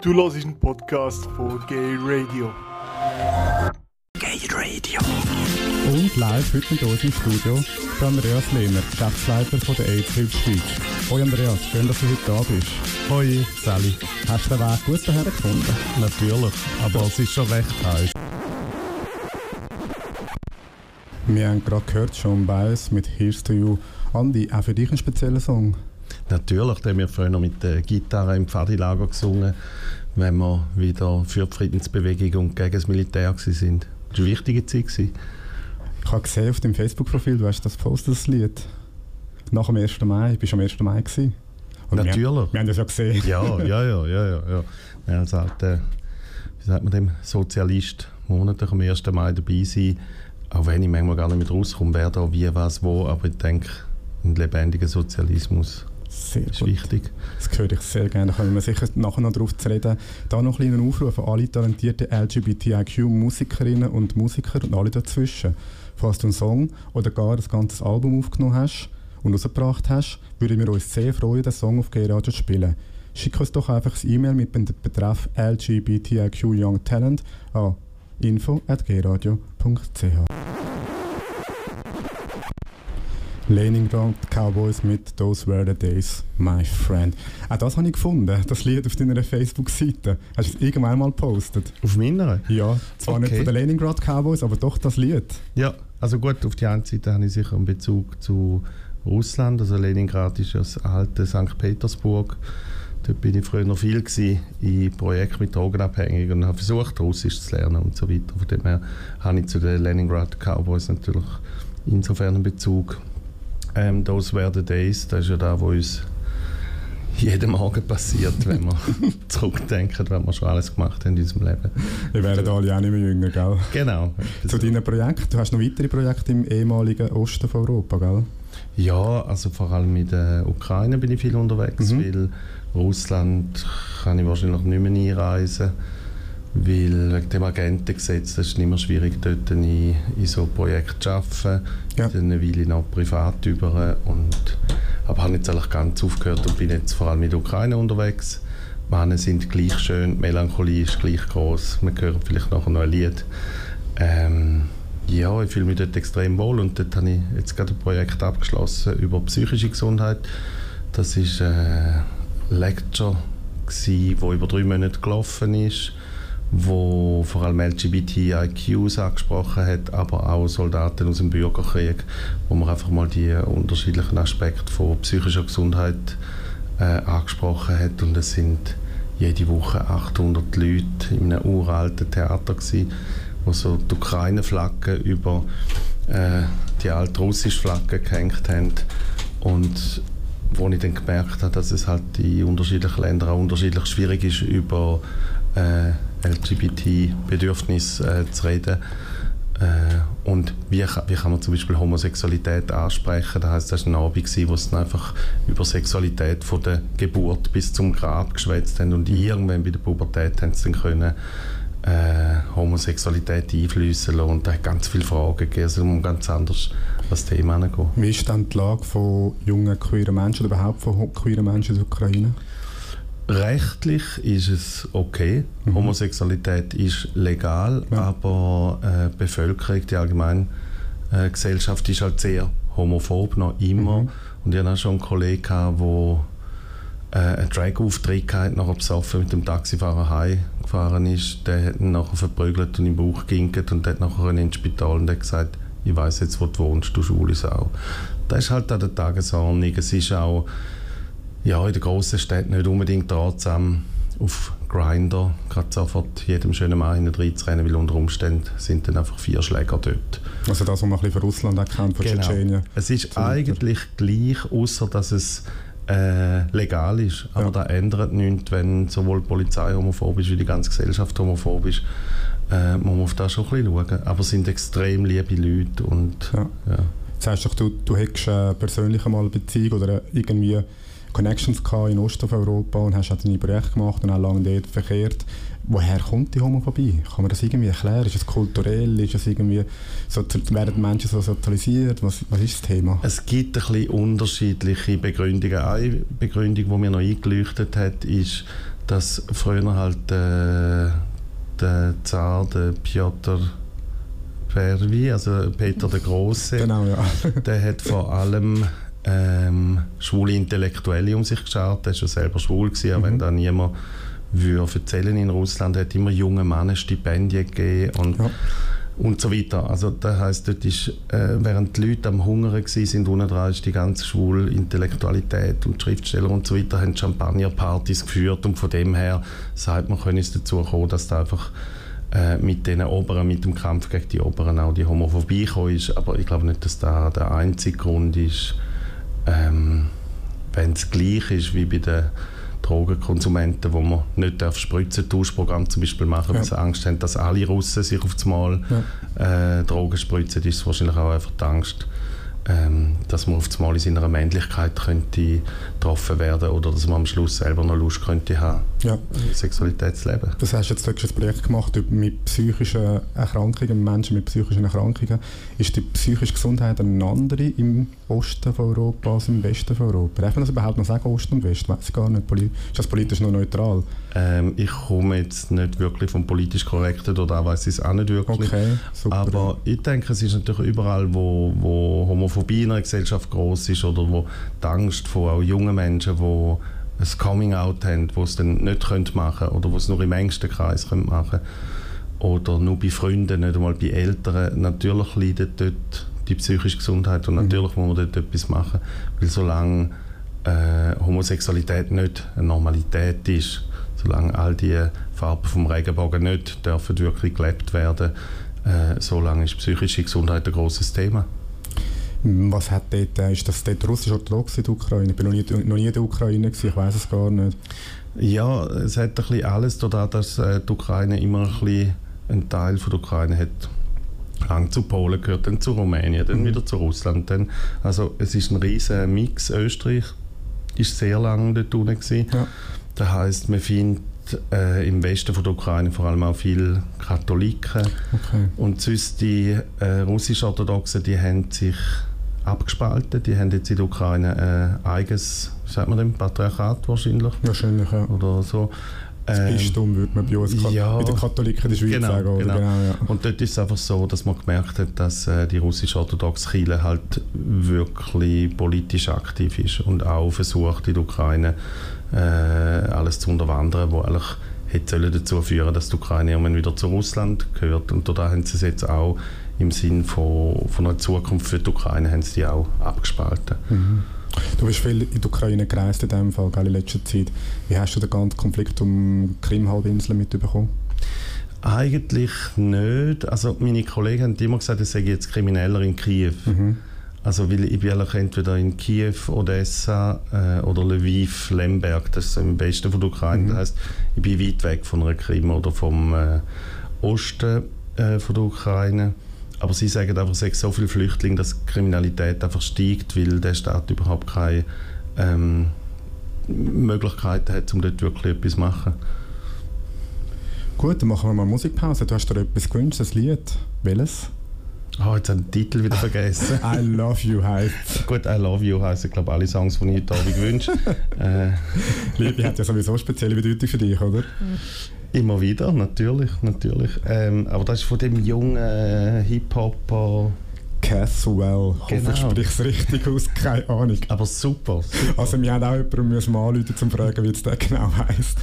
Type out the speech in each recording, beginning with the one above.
Du hörst einen Podcast von Gay Radio. Gay Radio. Und live heute mit uns im Studio der Andreas Lehner, Geschäftsleiter von der AIDS Hilfe Schweiz. Hoi Andreas, schön, dass du heute da bist. Hoi, Sally. Hast du den Weg gut daher gefunden? Natürlich, aber es ist schon recht heiß. Wir haben gerade gehört, Sean Baez mit Here's to You. Andi, auch für dich ein spezieller Song? Natürlich, da haben wir früher mit der Gitarre im Pfadilager gesungen, wenn wir wieder für die Friedensbewegung und gegen das Militär waren. Das war eine wichtige Zeit. Gewesen. Ich habe gesehen auf dem Facebook-Profil, du hast das postet, das Lied. Nach dem 1. Mai, bist du am 1. Mai gewesen? Und Natürlich. Wir, wir haben das ja gesehen. Ja, ja, ja, ja, ja. ja. ja als alter, wie sagt man dem, Sozialist, monatlich am 1. Mai dabei sein, auch wenn ich manchmal gar nicht mehr rauskomme, wer da wie, was, wo, aber ich denke, ein lebendiger Sozialismus Sehr ist gut. wichtig. Das höre ich sehr gerne. Da kommen wir sicher nachher noch darauf zu reden. Da noch einen kleinen Aufruf an alle talentierten LGBTIQ-Musikerinnen und Musiker und alle dazwischen. Falls du einen Song oder gar das ganze Album aufgenommen hast und rausgebracht hast, würden wir uns sehr freuen, den Song auf G-Radio zu spielen. Schick uns doch einfach ein E-Mail mit dem Betreff LGBTIQ Young Talent an info.gradio.ch Leningrad Cowboys mit Those Were the Days, my friend. Auch das habe ich gefunden, das Lied auf deiner Facebook-Seite. Hast du es irgendwann mal gepostet? Auf meiner? Ja, zwar nicht Okay. von den Leningrad Cowboys, aber doch das Lied. Ja, also gut, auf die einen Seite habe ich sicher einen Bezug zu Russland. Also Leningrad ist ja das alte St. Petersburg. Dort bin ich früher noch viel gewesen, in Projekten mit Drogenabhängigen und habe versucht, Russisch zu lernen und so weiter. Von dem her habe ich zu den Leningrad Cowboys natürlich insofern einen Bezug. Ähm, Those were the days, das ist ja da, wo uns jeden Morgen passiert, wenn wir zurückdenken, was wir schon alles gemacht haben in unserem Leben. Wir werden alle auch nicht mehr jünger, gell? Genau. Zu deinen Projekten. Du hast noch weitere Projekte im ehemaligen Osten von Europa, gell? Ja, also vor allem in der Ukraine bin ich viel unterwegs, Mhm. weil Russland kann ich wahrscheinlich nicht mehr einreisen, weil wegen dem Agentengesetz das ist nicht mehr schwierig, dort in, in so Projekten zu arbeiten. Ja. Dann will ich noch privat über und aber habe jetzt eigentlich ganz aufgehört und bin jetzt vor allem in der Ukraine unterwegs. Die Männer sind gleich schön, die Melancholie ist gleich groß. Man hört vielleicht nachher noch ein Lied. Ähm, ja, ich fühle mich dort extrem wohl und dort habe ich jetzt gerade ein Projekt abgeschlossen über psychische Gesundheit. Das ist äh, ein Lecture, gsi, wo über drei Monate gelaufen ist, wo vor allem LGBTIQs angesprochen hat, aber auch Soldaten aus dem Bürgerkrieg, wo man einfach mal die unterschiedlichen Aspekte von psychischer Gesundheit äh, angesprochen hat. Und es sind jede Woche 800 Leute in einem uralten Theater gewesen, wo so die Ukraine-Flagge über äh, die alte russische Flagge gehängt haben. Und wo ich dann gemerkt habe, dass es halt in unterschiedlichen Ländern auch unterschiedlich schwierig ist, über äh, LGBT-Bedürfnisse äh, zu reden. Äh, und wie, wie kann man zum Beispiel Homosexualität ansprechen? Das heisst, das war ein Abend, wo dann einfach über Sexualität von der Geburt bis zum Grab geschwätzt haben und irgendwann bei der Pubertät haben sie dann können äh, Homosexualität einfließen lassen. Und da hat ganz viele Fragen gegeben, also um ganz anders an das Thema heranzugehen. Wie ist dann die Lage von jungen queeren Menschen oder überhaupt von queeren Menschen in der Ukraine? Rechtlich ist es okay. Mhm. Homosexualität ist legal, Ja. aber äh, die Bevölkerung, die allgemeine äh, Gesellschaft ist halt sehr homophob, noch immer. Mhm. Und ich hatte auch schon einen Kollegen, gehabt, der äh, einen Drag-Auftritt hatte, nachher besoffen mit dem Taxifahrer heimgefahren ist. Der hat ihn nachher verprügelt und im Bauch geginkert und hat nachher ins Spital und hat gesagt, ich weiß jetzt, wo du wohnst, du schwule Sau. Das ist halt an der Tagesordnung. Es ist auch ja, in den grossen Städten nicht unbedingt ratsam, auf Grinder gerade sofort jedem schönen Mann hinten reinzurennen, weil unter Umständen sind dann einfach vier Schläger dort. Also das, was man ein bisschen von Russland auch kennt, von Tschetschenien. Es ist Beispiel. eigentlich gleich, außer dass es äh, legal ist. Aber Ja. das ändert nichts, wenn sowohl die Polizei homophob ist, wie die ganze Gesellschaft homophob ist. Äh, muss man auf das schon ein bisschen schauen. Aber es sind extrem liebe Leute und Ja. ja. Sagst doch, du, du hättest äh, persönlich einmal eine Beziehung oder irgendwie Connections gehabt in Osteuropa und hast auch deine Projekte gemacht und auch lange dort verkehrt. Woher kommt die Homophobie? Kann man das irgendwie erklären? Ist es kulturell? Ist es irgendwie, so, werden Menschen so sozialisiert? Was, was ist das Thema? Es gibt ein bisschen unterschiedliche Begründungen. Eine Begründung, die mir noch eingeleuchtet hat, ist, dass früher halt äh, der Zar, der Piotr Pervi, also Peter der Große, genau, ja. der hat vor allem ähm, schwule Intellektuelle um sich geschaut. Er war schon selber schwul, gewesen, mhm. wenn da niemand würde erzählen in Russland, hat immer junge Männer Stipendien gegeben und, ja. und so weiter. Also das heisst, dort ist, äh, während die Leute am Hungern waren, unten dran ist die ganze schwule Intellektualität und Schriftsteller und so weiter, haben Champagnerpartys geführt und von dem her sagt man, können es dazu kommen, dass da einfach äh, mit den Oberen, mit dem Kampf gegen die Oberen auch die Homophobie gekommen ist. Aber ich glaube nicht, dass das der einzige Grund ist, ähm, wenn es gleich ist wie bei den Drogenkonsumenten, wo man nicht darf Spritzentauschprogramm zum Beispiel machen, ja. weil sie Angst haben, dass alle Russen sich auf einmal ja. äh, Drogen spritzen, ist es wahrscheinlich auch einfach die Angst, ähm, dass man auf einmal in seiner Männlichkeit könnte getroffen werden oder dass man am Schluss selber noch Lust könnte haben, ja. Sexualität zu leben. Das hast du jetzt wirklich ein Projekt gemacht mit psychischen Erkrankungen, Menschen mit psychischen Erkrankungen. Ist die psychische Gesundheit eine andere im Osten von Europa als im Westen von Europa? Darf man das überhaupt noch sagen, Osten und Westen? Weiß gar nicht. Ist das politisch noch neutral? Ähm, ich komme jetzt nicht wirklich vom politisch Korrekten, da weiß ich es auch nicht wirklich. Okay. Aber ich denke, es ist natürlich überall, wo, wo Homophobie in einer Gesellschaft groß ist oder wo die Angst von auch jungen Menschen, die ein Coming-out haben, wo es dann nicht können machen oder wo es nur im engsten Kreis können machen oder nur bei Freunden, nicht einmal bei Eltern. Natürlich leidet dort die psychische Gesundheit und mhm. natürlich muss man dort etwas machen, weil solange äh, Homosexualität nicht eine Normalität ist, solange all die Farben vom Regenbogen nicht dürfen wirklich gelebt werden, äh, solange ist psychische Gesundheit ein großes Thema. Was hat dort, äh, ist das dort russisch-orthodox in der Ukraine? Ich bin noch nie, noch nie in der Ukraine, gewesen, ich weiß es gar nicht. Ja, es hat ein bisschen alles, dadurch, dass äh, die Ukraine immer ein bisschen ein Teil von der Ukraine hat lang zu Polen gehört, dann zu Rumänien, dann mhm. wieder zu Russland. Dann, also es ist ein riesiger Mix. Österreich ist sehr lange dort unten. Ja. Das heisst, man findet äh, im Westen von der Ukraine vor allem auch viele Katholiken. Okay. Und sonst die äh, russisch-orthodoxen, die haben sich abgespalten. Die haben jetzt in der Ukraine ein eigenes, sagt man dem, Patriarchat wahrscheinlich. Wahrscheinlich, ja. Oder so. Das ähm, Bistum würde man bei uns ja, bei den Katholiken in der Schweiz genau, sagen. Oder? Genau. Genau, ja. Und dort ist es einfach so, dass man gemerkt hat, dass äh, die russisch-orthodoxe Kirche halt wirklich politisch aktiv ist und auch versucht in der Ukraine äh, alles zu unterwandern, wo eigentlich hätte dazu führen dass die Ukraine irgendwann wieder zu Russland gehört. Und da haben sie es jetzt auch im Sinn von, von einer Zukunft für die Ukraine haben sie die auch abgespalten. Mhm. Du bist viel in die Ukraine gereist in diesem Fall, in letzter Zeit. Wie hast du den ganzen Konflikt um die Krim-Halbinsel mitbekommen? Eigentlich nicht. Also meine Kollegen haben immer gesagt, ich sei jetzt Krimineller in Kiew. Mhm. Also weil ich bin entweder in Kiew, Odessa äh, oder Lviv, Lemberg, das ist im Westen von der Ukraine. Mhm. Das heißt, ich bin weit weg von einer Krim oder vom äh, Osten äh, von der Ukraine. Aber sie sagen einfach, es sind so viele Flüchtlinge, dass die Kriminalität einfach steigt, weil der Staat überhaupt keine ähm, Möglichkeiten hat, um dort wirklich etwas zu machen. Gut, dann machen wir mal Musikpause. Du hast dir etwas gewünscht, ein Lied. Welches? Oh, jetzt habe ich den Titel wieder vergessen. I Love You heißt Gut, I Love You heißt ich glaube alle Songs, die ich heute Abend wünsche. äh. Liebe hat ja sowieso eine spezielle Bedeutung für dich, oder? Immer wieder, natürlich, natürlich. Ähm, aber das ist von dem jungen äh, Hip-Hopper... Caswell. Ich genau. hoffe, ich spreche es richtig aus, keine Ahnung. Aber super, super. Also wir haben auch jemanden müssen mal anrufen, um zu fragen, wie es der genau heisst.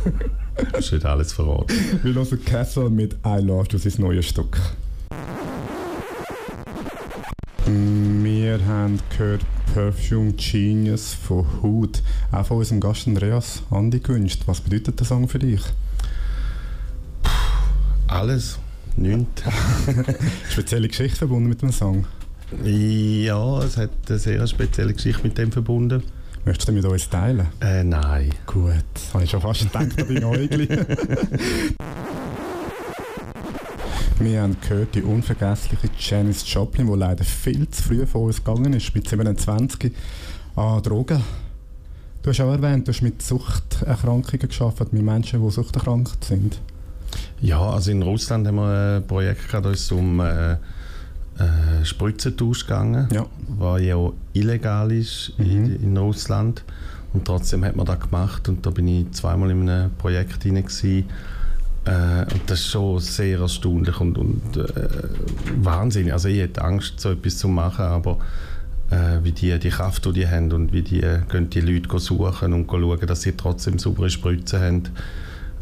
das ist nicht alles verraten. Wir hören Caswell mit I Love You, sein neues Stück. Wir haben gehört Perfume Genius von Hood. Auch von unserem Gast Andreas Andi gewünscht. Was bedeutet der Song für dich? Alles. Nichts. spezielle Geschichte verbunden mit dem Song? Ja, es hat eine sehr spezielle Geschichte mit dem verbunden. Möchtest du mit uns teilen? Äh, nein. Gut, habe ich schon fast gedacht, da bin ich Wir haben gehört, die unvergessliche Janis Joplin, die leider viel zu früh von uns gegangen ist, mit 27 an Drogen Du hast auch erwähnt, du hast mit Suchterkrankungen geschafft, mit Menschen, die suchterkrankt sind. Ja, also in Russland haben wir ein Projekt gehabt, da ist es um äh, äh, Spritzentausch gegangen, Ja. was ja auch illegal ist in, Mhm. in Russland. Und trotzdem hat man das gemacht und da bin ich zweimal in einem Projekt hinein. Äh, und das ist schon sehr erstaunlich und, und äh, wahnsinnig. Also ich hätte Angst, so etwas zu machen, aber äh, wie die die Kraft, die die haben und wie die, gehen die Leute suchen und schauen, dass sie trotzdem saubere Spritzen haben,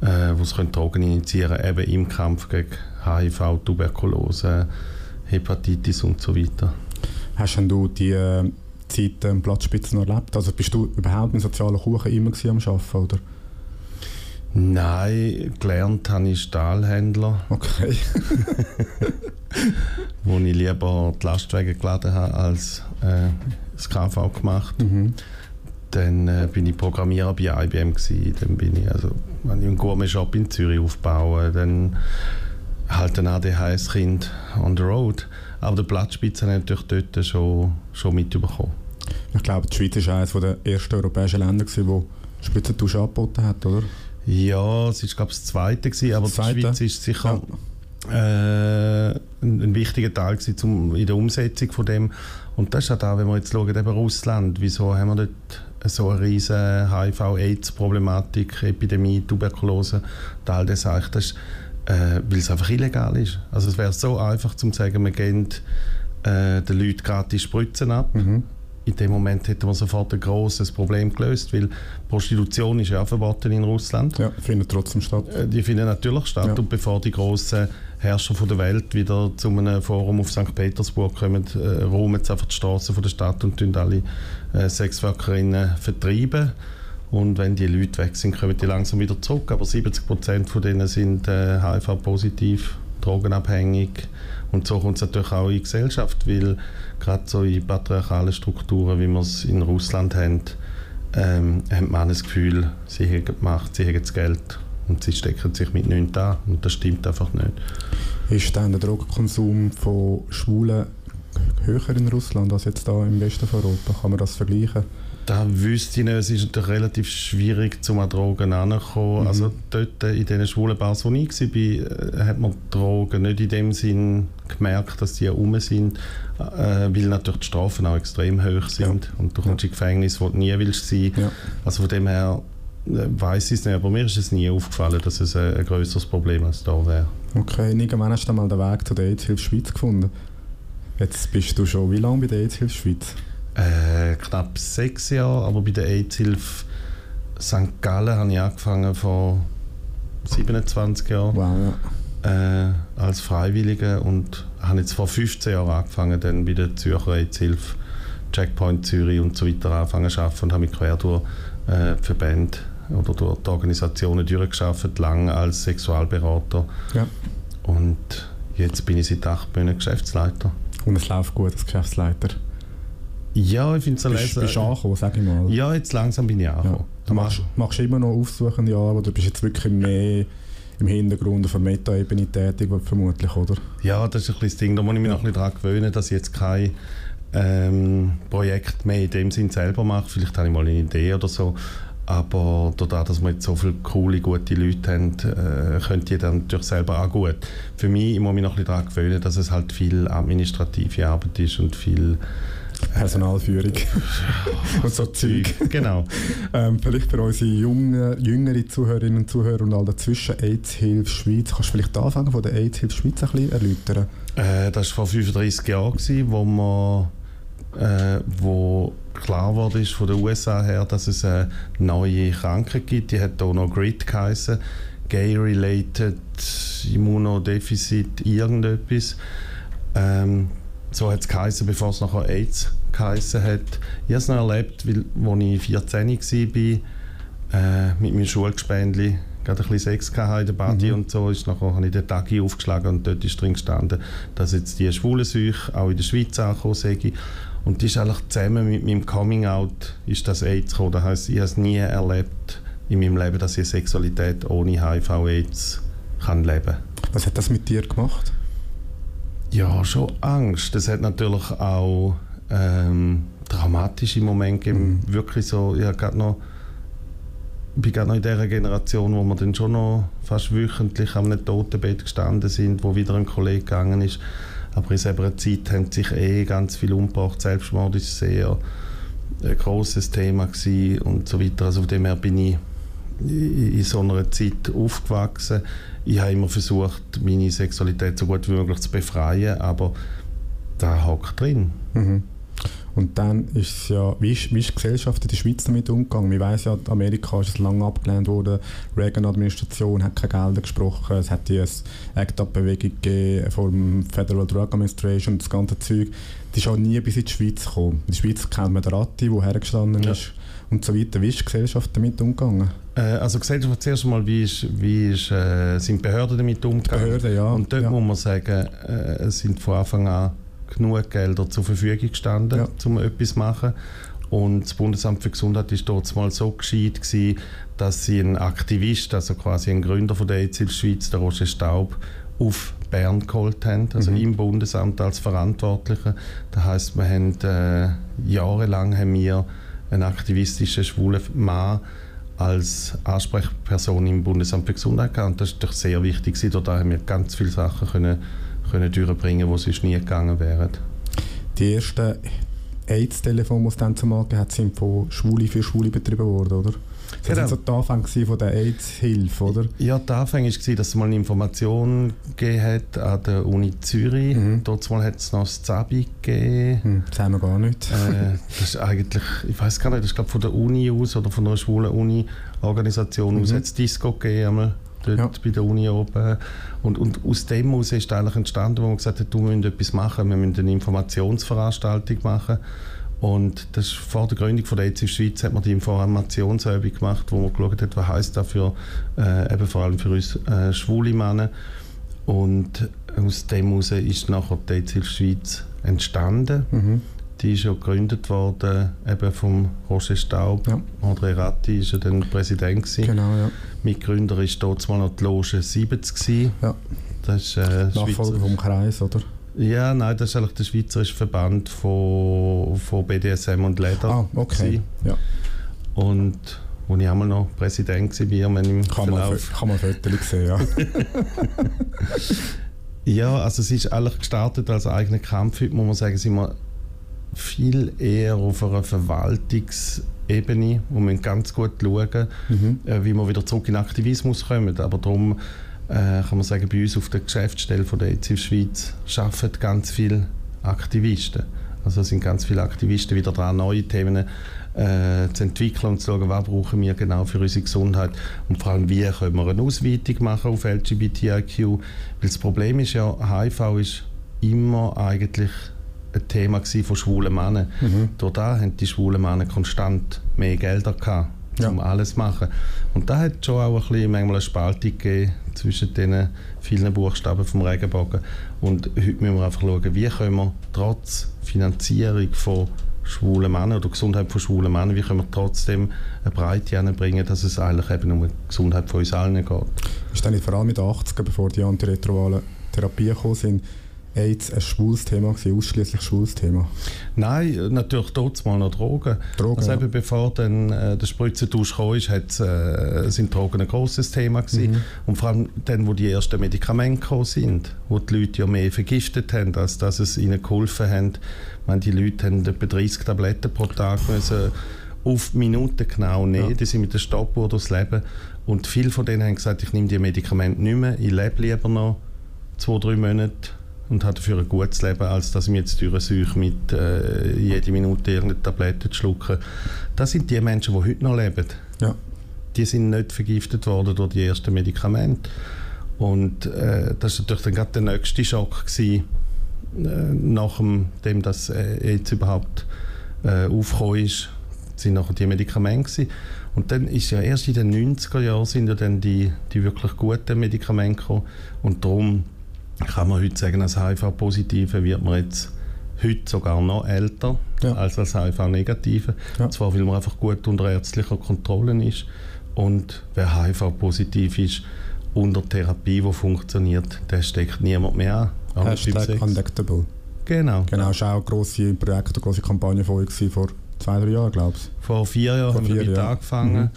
äh, wo sie können Drogen injizieren können, eben im Kampf gegen HIV, Tuberkulose, Hepatitis und so weiter. Hast du die äh, Zeit am Platzspitze noch erlebt? Also bist du überhaupt mit sozialen Kuchen immer am Arbeiten, oder? Nein, gelernt habe ich Stahlhändler, Okay. wo ich lieber die Lastwagen geladen habe, als äh, das KV gemacht. Mhm. Dann äh, bin ich Programmierer bei IBM gewesen. Dann bin ich also, habe ich einen Gourmet-Shop in Zürich aufbauen. Dann halt ein ADHS-Kind on the road. Aber der Platzspitze habe ich natürlich dort schon, schon mitbekommen. Ich glaube, die Schweiz war eines der ersten europäischen Länder, wo Spritzentausch angeboten hat, oder? Ja, es war glaube ich das Zweite, gewesen, aber Zweite? die Schweiz ist sicher äh, ein, ein wichtiger Teil gewesen zum, in der Umsetzung von dem. Und das ist auch da, wenn wir jetzt schauen, eben Russland, wieso haben wir dort so eine riesige HIV-AIDS-Problematik, Epidemie, Tuberkulose all das eigentlich, das ist, äh, weil es einfach illegal ist. Also es wäre so einfach zu sagen, wir geben äh, den Leuten gratis Spritzen ab. Mhm. In dem Moment hätten wir sofort ein grosses Problem gelöst, weil Prostitution ist ja verboten in Russland. Ja, findet trotzdem statt. Äh, Die finden natürlich statt. Ja. Und bevor die grossen Herrscher von der Welt wieder zu einem Forum auf St. Petersburg kommen, äh, räumen sie einfach die Straßen von der Stadt und tun alle äh, Sexworkerinnen vertreiben. Und wenn die Leute weg sind, kommen die langsam wieder zurück. Aber 70 Prozent von denen sind äh, HIV-positiv, drogenabhängig. Und so kommt es natürlich auch in die Gesellschaft, weil gerade so in patriarchalen Strukturen, wie wir es in Russland haben, ähm, haben Männer das Gefühl, sie haben die Macht, sie haben das Geld und sie stecken sich mit nichts an. Und das stimmt einfach nicht. Ist dann der Drogenkonsum von Schwulen höher in Russland als jetzt da im Westen von Europa? Kann man das vergleichen? Da wüsste ich nicht, es ist natürlich relativ schwierig, zum an Drogen heranzukommen. Mhm. Also dort äh, in diesen schwulen Bars, wo ich war, äh, hat man Drogen nicht in dem Sinn gemerkt, dass die herum sind, äh, weil natürlich die Strafen auch extrem hoch sind. Und du kommst in Gefängnis, wo du nie willst sein. Ja. Also von dem her weiß ich es nicht, aber mir ist es nie aufgefallen, dass es ein, ein größeres Problem als da wäre. Okay, irgendwann hast du mal den Weg zu der AIDS-Hilfe Schweiz gefunden. Jetzt bist du schon wie lange bei der AIDS-Hilfe Schweiz? Äh, knapp sechs Jahre, aber bei der AIDS-Hilfe St. Gallen habe ich angefangen vor 27 Jahren Wow, ja. äh, als Freiwillige und habe jetzt vor 15 Jahren angefangen, dann bei der Zürcher AIDS-Hilfe, Checkpoint Zürich und so weiter angefangen zu arbeiten und habe mich quer durch äh, die Verbände oder durch die Organisationen durchgearbeitet, lange als Sexualberater Ja. und jetzt bin ich seit acht Monaten Geschäftsleiter. Und es läuft gut als Geschäftsleiter. Ja, ich finde es Bist, bist du angekommen, sag ich mal. Ja, jetzt langsam bin ich Ja. angekommen. Du machst, machst immer noch aufsuchende Arbeit oder bist jetzt wirklich mehr im Hintergrund auf der Meta-Ebene tätig, vermutlich, oder? Ja, das ist ein bisschen das Ding. Da muss ich mich noch ein bisschen daran gewöhnen, dass ich jetzt kein ähm, Projekt mehr in dem Sinn selber mache. Vielleicht habe ich mal eine Idee oder so. Aber dadurch, dass wir jetzt so viele coole, gute Leute haben, äh, können die dann natürlich selber auch gut. Für mich ich muss mich noch ein bisschen daran gewöhnen, dass es halt viel administrative Arbeit ist und viel Personalführung und so Zeug. genau. Ähm, vielleicht für unsere jungen, jüngere Zuhörerinnen und Zuhörer und all dazwischen AIDS-Hilfe Schweiz. Kannst du vielleicht anfangen von der AIDS-Hilfe Schweiz ein bisschen erläutern? Äh, das war vor 35 Jahren, wo, man, äh, wo klar wurde ist von den USA her, dass es eine neue Krankheit gibt. Die hat auch noch GRID geheißen. Gay-Related Immunodeficit irgendetwas. Ähm, so hat es geheißen, bevor es nachher AIDS geheißen hat. Ich habe es noch erlebt, weil, als ich 14 war, äh, mit meinem Schulgespendli gerade ein bisschen Sex hatte in der Party Mhm. und so, ist nachher habe ich den Tag aufgeschlagen und dort ist drin gestanden, dass jetzt die Schwulenseuche auch in der Schweiz angekommen sei. Und das ist eigentlich zusammen mit meinem Coming-out ist das AIDS gekommen. Das heisst, ich habe es nie erlebt in meinem Leben, dass ich Sexualität ohne HIV-AIDS kann leben Was hat das mit dir gemacht? Ja, schon Angst. Das hat natürlich auch ähm, dramatische Momente gegeben. Wirklich so, ich gerade noch bin gerade noch in dieser Generation, wo wir dann schon noch fast wöchentlich am Totenbett gestanden sind, wo wieder ein Kollege gegangen ist. Aber in selber Zeit haben sich eh ganz viel umgebracht. Selbstmord ist sehr ein großes Thema gewesen und so weiter. Also von dem her bin ich in so einer Zeit aufgewachsen. Ich habe immer versucht, meine Sexualität so gut wie möglich zu befreien, aber da hockt drin. Mhm. Und dann ist es ja, wie ist, wie ist die Gesellschaft in der Schweiz damit umgegangen? Wir wissen ja, Amerika ist es lange abgelehnt worden, die Reagan-Administration hat keine Gelder gesprochen, es hat die ACT-UP-Bewegung gegeben vom Federal Drug Administration, das ganze Zeug. Das ist auch nie bis in die Schweiz gekommen. In der Schweiz kennt man den Ratti, der hergestanden ja. ist und so weiter. Wie ist die Gesellschaft damit umgegangen? Äh, also Gesellschaft zuerst einmal, wie, ist, wie ist, äh, sind Behörden damit umgegangen? Behörden, ja. Und dort ja. muss man sagen, äh, es sind von Anfang an genug Gelder zur Verfügung gestanden, ja. um etwas zu machen. Und das Bundesamt für Gesundheit war dort mal so gescheit, gewesen, dass sie einen Aktivist, also quasi einen Gründer von der AIDS Schweiz, der Roger Staub, auf Bern geholt haben, also mhm. im Bundesamt als Verantwortlicher. Das heißt, wir haben äh, jahrelang haben wir einen aktivistischen schwulen Mann als Ansprechperson im Bundesamt für Gesundheit gehabt. Und das ist doch sehr wichtig. Dort haben wir ganz viele Sachen können können durchbringen, die sonst nie gegangen wären. Die ersten AIDS-Telefone, die es dann zumal gab, sind von Schwule für Schwule betrieben worden, oder? Das genau. war so der Anfang von der AIDS-Hilfe, oder? Ja, der Anfang war, dass es mal eine Information gegeben hat an der Uni Zürich. Mhm. Dort hat es noch das Zabi gegeben. Mhm, das haben wir gar nicht. äh, das ist eigentlich, ich weiß gar nicht, das ist glaube von der Uni aus oder von einer schwulen Uni-Organisation mhm. aus hat es Disco gegeben dort ja. bei der Uni oben. Und, und aus dem heraus ist eigentlich entstanden, wo man gesagt hat, du müssen etwas machen, wir müssen eine Informationsveranstaltung machen. Und das ist vor der Gründung von der EZ Schweiz hat man die Informationsübung gemacht, wo man geschaut hat, was heisst das für, äh, eben vor allem für uns äh, schwule Männer. Und aus dem heraus ist nachher die EZ Schweiz entstanden. Mhm. Die ist ja gegründet worden eben vom Roger Staub. Ja. André Ratti war ja dann Präsident. Gewesen. Genau, ja. Mitgründer war dort mal noch die Loge 70. Gewesen. Ja. Das ist, äh, Nachfolger vom Kreis, oder? Ja, nein, das ist eigentlich der Schweizerische Verband von, von BDSM und Leder. Ah, okay. Ja. Und wo ich einmal noch Präsident war, im kann man, kann man Fotos sehen, ja. ja, also es ist eigentlich gestartet als eigener Kampf. Heute muss man sagen, sind wir viel eher auf einer Verwaltungsebene, wo man ganz gut schauen, mhm. äh, wie wir wieder zurück in den Aktivismus kommen. Aber darum kann man sagen, bei uns auf der Geschäftsstelle von der EZIF Schweiz arbeiten ganz viele Aktivisten. Also sind ganz viele Aktivisten wieder dran, neue Themen äh, zu entwickeln und zu schauen, was brauchen wir genau für unsere Gesundheit und vor allem, wie können wir eine Ausweitung machen auf LGBTIQ. Weil das Problem ist ja, HIV ist immer eigentlich ein Thema von schwulen Männern. Mhm. Durch das haben die schwulen Männer konstant mehr Gelder gehabt, um ja. alles zu machen. Und da hat schon auch ein bisschen, manchmal eine Spaltung gegeben zwischen den vielen Buchstaben vom Regenbogen. Und heute müssen wir einfach schauen, wie können wir trotz Finanzierung von schwulen Männern oder Gesundheit von schwulen Männern, wie können wir trotzdem eine Breite hinbringen, dass es eigentlich eben um die Gesundheit von uns allen geht. Ist dann vor allem mit den 80er, bevor die antiretroviralen Therapien gekommen sind, AIDS ein schwules Thema ausschließlich schwules Thema? Nein, natürlich dort mal noch Drogen. Drogen also eben bevor dann äh, der Spritzentausch kam, ist, äh, sind Drogen ein großes Thema gewesen. Mhm. Und vor allem dann, wo die ersten Medikamente gekommen sind, wo die Leute ja mehr vergiftet haben, als dass es ihnen geholfen hat. Ich meine, die Leute haben etwa 30 Tabletten pro Tag müssen auf Minuten genau nehmen. Ja. Die sind mit der Stoppuhr durchs Leben. Und viele von denen haben gesagt, ich nehme die Medikamente nicht mehr, ich lebe lieber noch zwei, drei Monate und hat dafür ein gutes Leben, als dass ich jetzt durchsuche mit äh, jede Minute irgendeine Tablette zu schlucken. Das sind die Menschen, die heute noch leben. Ja. Die sind nicht vergiftet worden durch die ersten Medikamente. Und äh, das war natürlich dann gerade der nächste Schock gewesen, äh, nach dem, dass äh, jetzt überhaupt äh, aufgekommen ist, sind nachher die Medikamente gewesen. Und dann ist ja erst in den 90er Jahren sind ja dann die, die wirklich guten Medikamente gekommen. Und darum kann man heute sagen, als HIV-Positive wird man jetzt heute sogar noch älter ja. als als HIV-Negative. Ja. Zwar, weil man einfach gut unter ärztlicher Kontrolle ist und wer HIV-positiv ist, unter Therapie, die funktioniert, der steckt niemand mehr an. Hashtag undectable. Genau. Genau, das war auch ein grosses Projekt, eine grosse Kampagne von euch vor zwei, drei Jahren, glaube ich. Vor vier Jahren vor haben wir damit Jahren. angefangen. Mhm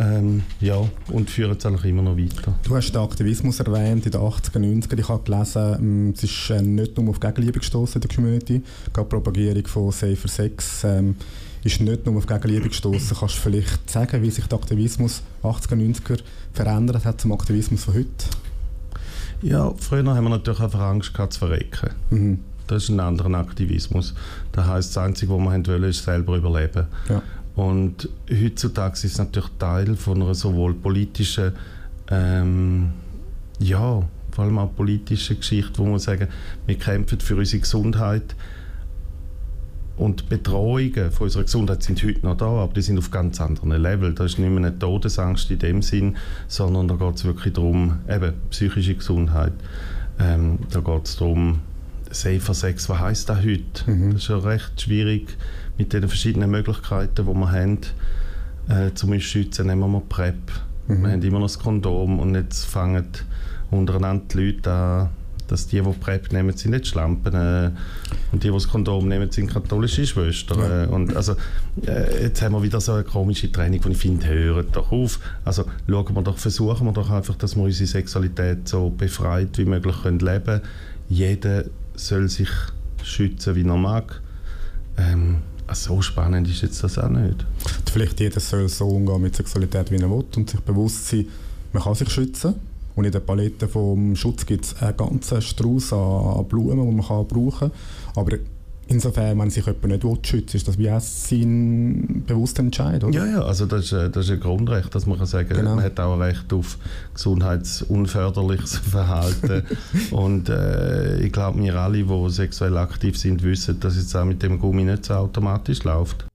Ähm, ja, und führen es eigentlich immer noch weiter. Du hast den Aktivismus erwähnt in den 80er, 90er. Ich habe gelesen, ähm, es ist äh, nicht nur auf Gegenliebe gestoßen in der Community. Gerade die Propagierung von Safer Sex ähm, ist nicht nur auf Gegenliebe gestoßen. Kannst du vielleicht sagen, wie sich der Aktivismus 80er, 90er verändert hat zum Aktivismus von heute? Ja, früher haben wir natürlich einfach Angst gehabt zu verrecken. Mhm. Das ist ein anderer Aktivismus. Das heisst, das Einzige, was wir wollen, ist selber überleben. Ja. Und heutzutage ist es natürlich Teil von einer sowohl politischen, ähm, ja, vor allem auch politischen Geschichte, wo wir sagen, wir kämpfen für unsere Gesundheit. Und Betreuungen von unserer Gesundheit sind heute noch da, aber die sind auf ganz anderen Level. Da ist nicht mehr eine Todesangst in dem Sinn, sondern da geht es wirklich darum, eben psychische Gesundheit. Ähm, da geht es darum, Safer Sex, was heisst das heute? Mhm. Das ist ja recht schwierig mit den verschiedenen Möglichkeiten, die wir haben, äh, zum schützen. Nehmen wir PrEP. Mhm. Wir haben immer noch das Kondom und jetzt fangen untereinander die Leute an, dass die, die PrEP nehmen, sind nicht Schlampen äh, und die, die das Kondom nehmen, sind katholische Schwestern. Ja. Äh, und also, äh, jetzt haben wir wieder so eine komische Training, wo ich finde, hört doch auf. Also schauen wir doch, versuchen wir doch einfach, dass wir unsere Sexualität so befreit wie möglich können leben können. Jeder soll sich schützen, wie er mag. Ähm, so spannend ist jetzt das auch nicht. Vielleicht jeder soll so umgehen mit Sexualität, wie er will und sich bewusst sein, man kann sich schützen. Und in der Palette vom Schutz gibt es einen ganzen Strauß an Blumen, die man kann brauchen kann. Insofern, wenn sich jemand nicht will, schützen ist das wie auch sein bewusster Entscheid, oder? Ja, ja, also das ist, äh, das ist ein Grundrecht, dass man kann sagen Genau. man hat auch ein Recht auf gesundheitsunförderliches Verhalten. und äh, ich glaube, wir alle, die sexuell aktiv sind, wissen, dass es auch mit dem Gummi nicht so automatisch läuft.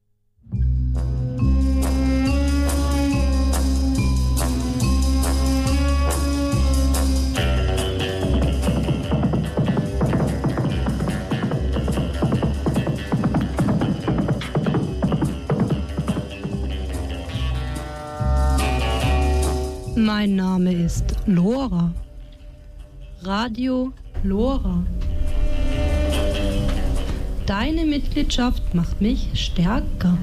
Mein Name ist Lora. Radio Lora. Deine Mitgliedschaft macht mich stärker.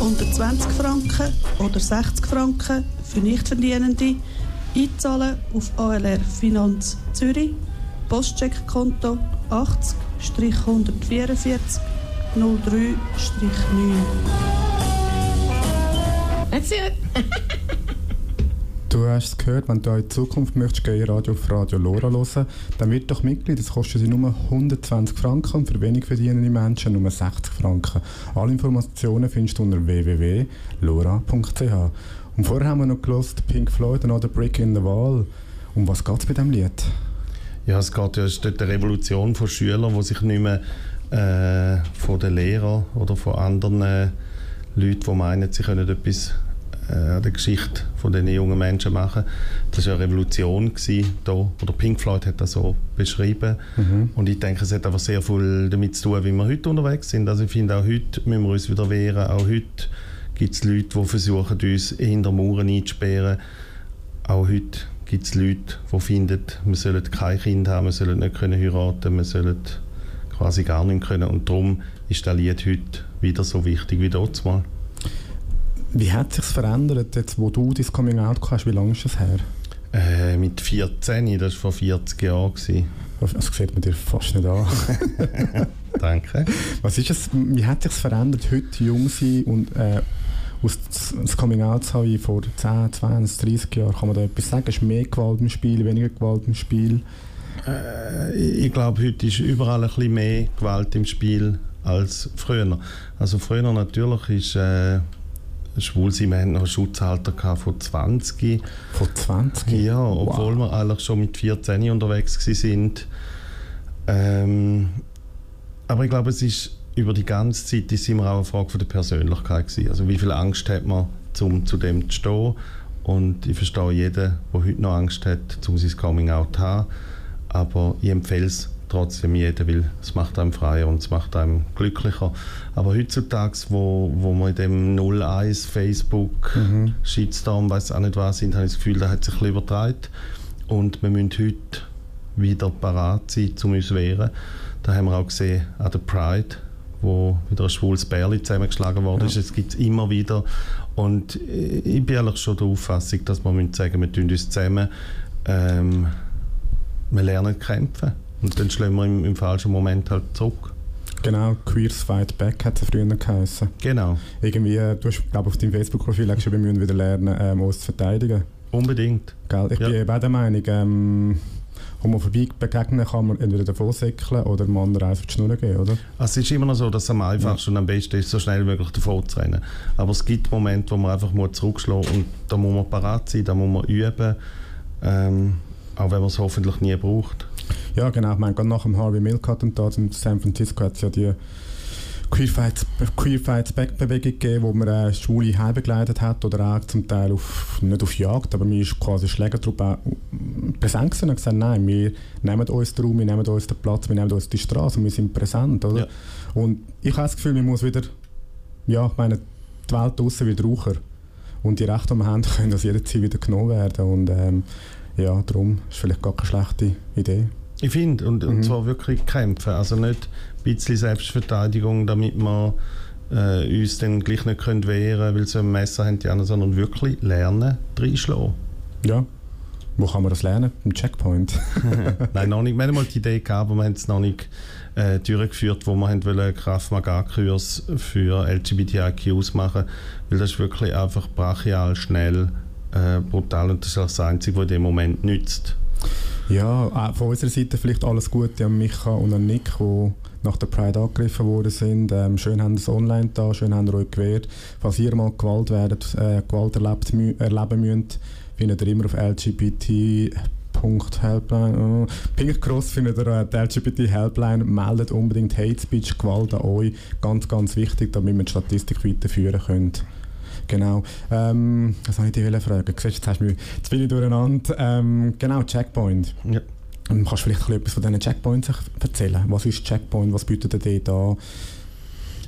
unter 20 Franken oder 60 Franken für Nichtverdienende einzahlen auf ALR Finanz Zürich, Postcheckkonto 80-144 03-9. That's it. Du hast es gehört, wenn du auch in Zukunft möchtest, Gay Radio auf Radio Lora hören, dann wird doch Mitglied. Das kostet sie nur 120 Franken und für wenig verdienende Menschen nur 60 Franken. Alle Informationen findest du unter www.lora.ch. Und vorher haben wir noch gelost Pink Floyd Another Brick in the Wall. Um was geht es bei diesem Lied? Ja, es geht ja, es ist dort eine Revolution von Schülern, die sich nicht mehr äh, von den Lehrern oder von anderen äh, Leuten, die meinen, sie können etwas äh, an der Geschichte von diesen jungen Menschen machen. Das war eine Revolution gewesen, da, oder Pink Floyd hat das so beschrieben. Und ich denke, es hat aber sehr viel damit zu tun, wie wir heute unterwegs sind. Also ich finde, auch heute müssen wir uns wieder wehren. Auch heute gibt es Leute, die versuchen, uns hinter Mauern einzusperren. Auch heute gibt es Leute, die finden, wir sollen kein Kind haben, wir sollen nicht können heiraten, wir sollen quasi gar nicht können. Und darum ist das Lied heute wieder so wichtig wie dort mal. Wie hat sich verändert, jetzt, wo du dein Coming Out hast? Wie lange ist das her? Äh, mit 14, das war vor 40 Jahren. Das sieht man dir fast nicht an. Danke. Was ist es, wie hat sich verändert, heute jung sein und äh, aus das Coming Out zu haben vor 10, 20, 30 Jahren? Kann man da etwas sagen? Ist mehr Gewalt im Spiel, weniger Gewalt im Spiel? Äh, ich glaube, heute ist überall ein bisschen mehr Gewalt im Spiel als früher. Also früher natürlich ist äh, Schwulsein, wir hatten noch ein Schutzalter gehabt von 20. Vor 20? Ja, obwohl wir eigentlich schon mit 14 unterwegs sind. Ähm, aber ich glaube, es ist über die ganze Zeit ist immer auch eine Frage von der Persönlichkeit gewesen. Also wie viel Angst hat man, um zu dem zu stehen? Und ich verstehe jeden, der heute noch Angst hat, um sein Coming Out zu haben. Aber ich empfehle es trotzdem jedem, weil es macht einem freier und es macht einem glücklicher. Aber heutzutage, wo, wo wir in dem 01 Facebook Shitstorm, weiß auch nicht was sind, habe ich das Gefühl, da hat sich ein bisschen übertragen. Und wir müssen heute wieder parat sein, um uns zu wehren. Da haben wir auch gesehen an der Pride, wo wieder ein schwules Bärli zusammengeschlagen worden ist. Es gibt es immer wieder. Und ich bin eigentlich schon der Auffassung, dass wir sagen wir tun uns zusammen, ähm, wir lernen kämpfen. Und dann schlagen wir im, im falschen Moment halt zurück. Genau, Queers Fight Back hat es früher geheißen. Genau. Irgendwie, äh, du hast, glaube auf deinem Facebook-Profil geschrieben, wir müssen wieder lernen, ähm, uns zu verteidigen. Unbedingt. Gell? Ich Ja. bin eben auch der Meinung, ähm, Homophobie begegnen kann man entweder davon säckeln oder dem anderen einfach die Schnur geben, oder? Also es ist immer noch so, dass es am einfachsten und am besten ist, so schnell wie möglich davon zu rennen. Aber es gibt Momente, wo man einfach muss zurückschlagen und da muss man parat sein, da muss man üben, ähm, auch wenn man es hoffentlich nie braucht. Ja, genau. Ich meine, gerade nach dem Harvey Milk-Attentat in San Francisco hat es ja die Queer Fights, Back Bewegung gegeben, wo man äh, Schwule heimbegleitet hat oder auch zum Teil auf, nicht auf Jagd, aber man ist quasi Schlägertruppe auch präsent gewesen und gesagt, nein, wir nehmen uns den Raum, wir nehmen uns den Platz, wir nehmen uns die Straße und wir sind präsent, oder? Ja. Und ich habe das Gefühl, man muss wieder, ja, ich meine, die Welt draussen wird raucher und die Rechte, die wir haben, können das jederzeit wieder genommen werden und ähm, ja, darum ist vielleicht gar keine schlechte Idee. Ich finde, und, und Mhm. zwar wirklich kämpfen, also nicht ein bisschen Selbstverteidigung, damit wir äh, uns dann gleich nicht können wehren weil sie ein Messer haben, die anderen, sondern wirklich lernen, reinschlagen. Ja. Wo kann man das lernen? Im Checkpoint. Nein, noch nicht. Wir haben mal die Idee gehabt, aber wir haben es noch nicht äh, durchgeführt, wo wir haben wollen Kraft Maga Kurs für LGBTIQs machen, weil das ist wirklich einfach brachial, schnell, äh, brutal und das ist das Einzige, was in dem Moment nützt. Ja, auch von unserer Seite vielleicht alles Gute an Micha und an Nick, die nach der Pride angegriffen worden sind. Ähm, schön haben es online da, schön haben sie euch gewehrt. Falls ihr mal Gewalt, werdet, äh, Gewalt erlebt, erleben müsst, findet ihr immer auf LGBT.helpline. Oh. Pink Cross findet ihr äh, die LGBT Helpline. Meldet unbedingt Hate Speech, Gewalt an euch. Ganz, ganz wichtig, damit wir die Statistik weiterführen können. Genau. Ähm, was soll ich dich fragen? Siehst, du, jetzt, hast du mich, bin ich durcheinander. Ähm, genau, Checkpoint. Ja. Ähm, Kannst du vielleicht etwas von diesen Checkpoints erzählen? Was ist Checkpoint? Was bietet ihr an?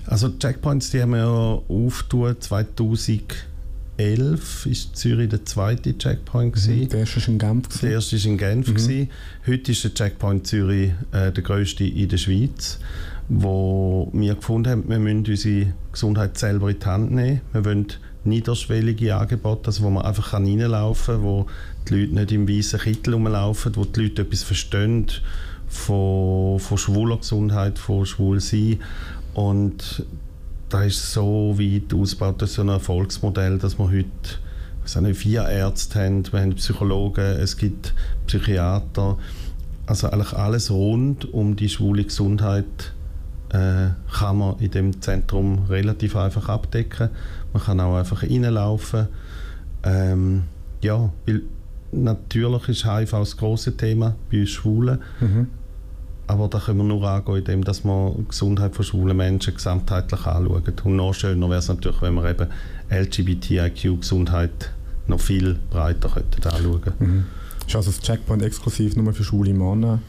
Also Checkpoints, die haben wir ja aufgetan 2011 ist Zürich der zweite Checkpoint gewesen. Der erste war in Genf. Der gewesen. erste war in Genf. Mhm. gewesen. Heute ist der Checkpoint Zürich äh, der grösste in der Schweiz, wo wir gefunden haben, wir müssen unsere Gesundheit selber in die Hand nehmen. Wir wollen niederschwellige Angebote, also wo man einfach reinlaufen kann, wo die Leute nicht im weißen Kittel rumlaufen, wo die Leute etwas verstehen von, von schwuler Gesundheit, von Schwulsein. Und da ist so weit ausgebaut, das ist so ein Erfolgsmodell, dass wir heute nicht, vier Ärzte haben, wir haben Psychologen, es gibt Psychiater. Also eigentlich alles rund um die schwule Gesundheit äh, kann man in dem Zentrum relativ einfach abdecken. Man kann auch einfach reinlaufen. Ähm, ja, weil natürlich ist HIV das große Thema bei uns Schwulen. Mhm. Aber da können wir nur angehen, indem dass wir die Gesundheit von schwulen Menschen gesamtheitlich anschauen. Und noch schöner wäre es natürlich, wenn wir eben LGBTIQ-Gesundheit noch viel breiter könnten anschauen Mhm. Ist also das Checkpoint exklusiv nur für schwule Männer?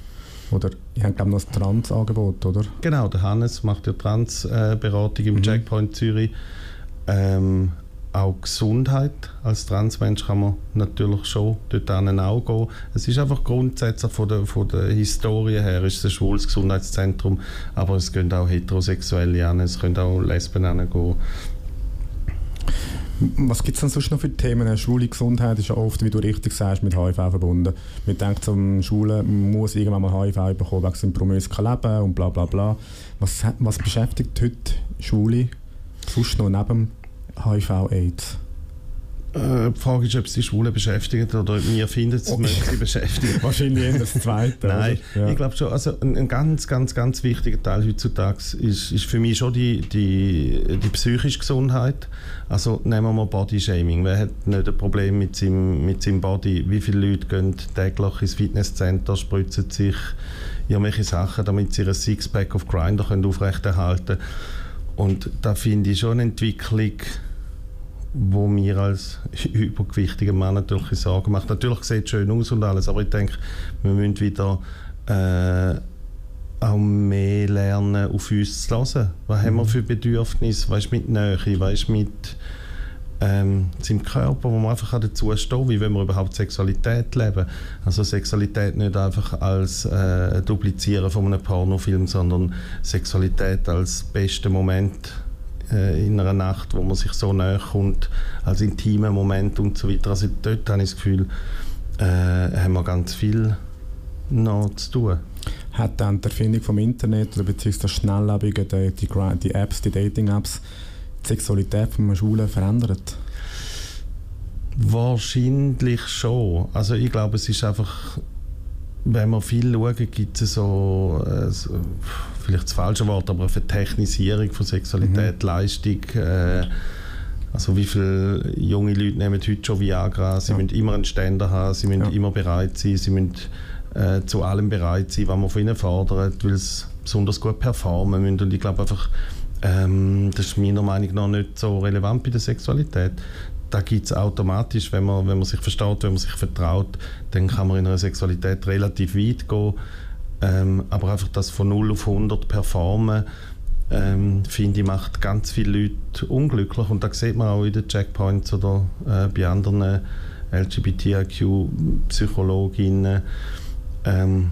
Oder ihr habt glaube ich noch ein Trans-Angebot, oder? Genau, der Hannes macht ja Transberatung im Mhm. Checkpoint Zürich. Ähm, auch Gesundheit als Transmensch kann man natürlich schon dort auch gehen. Es ist einfach grundsätzlich von der, von der Historie her ist es ein schwules Gesundheitszentrum, aber es können auch Heterosexuelle an, es können auch Lesben hingehen. Was gibt es denn sonst noch für Themen? Schwule Gesundheit ist ja oft, wie du richtig sagst, mit HIV verbunden. Man denkt, ein Schwule muss irgendwann mal HIV bekommen wegen seinem promisken Leben und bla bla bla. Was, was beschäftigt heute Schwule sonst noch neben HIV-Aids? Äh, die Frage ist, ob es die Schwulen beschäftigt oder ob wir finden, es Oh. sie beschäftigen. Wahrscheinlich eher das Zweite. Nein? Ja. ich glaube schon, also ein, ein ganz, ganz, ganz wichtiger Teil heutzutage ist, ist für mich schon die, die, die psychische Gesundheit. Also nehmen wir mal Bodyshaming. Wer hat nicht ein Problem mit seinem, mit seinem Body? Wie viele Leute gehen täglich ins Fitnesscenter, spritzen sich irgendwelche Sachen, damit sie ihr Sixpack auf Grindr können aufrechterhalten können. Und da finde ich schon eine Entwicklung, wo mir als übergewichtiger Mann natürlich Sorgen macht. Natürlich sieht es schön aus und alles, aber ich denke, wir müssen wieder äh, auch mehr lernen, auf uns zu hören. Was haben wir für Bedürfnisse? Was ist mit Nähe? Was ist mit ähm, seinem Körper, wo man einfach dazu stehen wie wenn wir überhaupt Sexualität leben. Also Sexualität nicht einfach als äh, Duplizieren von einem Pornofilm, sondern Sexualität als bester Moment äh, in einer Nacht, wo man sich so näher kommt, als intimer Moment und so weiter. Also dort habe ich das Gefühl, äh, haben wir ganz viel noch zu tun. Hat dann die Erfindung vom Internet oder beziehungsweise das Schnelllebige, die, die, die Apps, die Dating-Apps, die Sexualität von Schulen verändert? Wahrscheinlich schon. Also ich glaube, es ist einfach, wenn man viel schaut, gibt es so, äh, so, vielleicht das falsche Wort, aber eine Vertechnisierung von Sexualität, mhm. Leistung. Äh, also wie viele junge Leute nehmen heute schon Viagra? Sie ja. müssen immer einen Ständer haben, sie müssen ja. immer bereit sein, sie müssen äh, zu allem bereit sein, was man von ihnen fordert, weil sie besonders gut performen müssen. Und ich glaube einfach, ähm, das ist meiner Meinung nach nicht so relevant bei der Sexualität. Da gibt es automatisch, wenn man, wenn man sich versteht, wenn man sich vertraut, dann kann man in einer Sexualität relativ weit gehen. Ähm, aber einfach das von 0 auf 100 performen, ähm, finde ich, macht ganz viele Leute unglücklich. Und da sieht man auch in den Checkpoints oder äh, bei anderen LGBTIQ-Psychologinnen, ähm,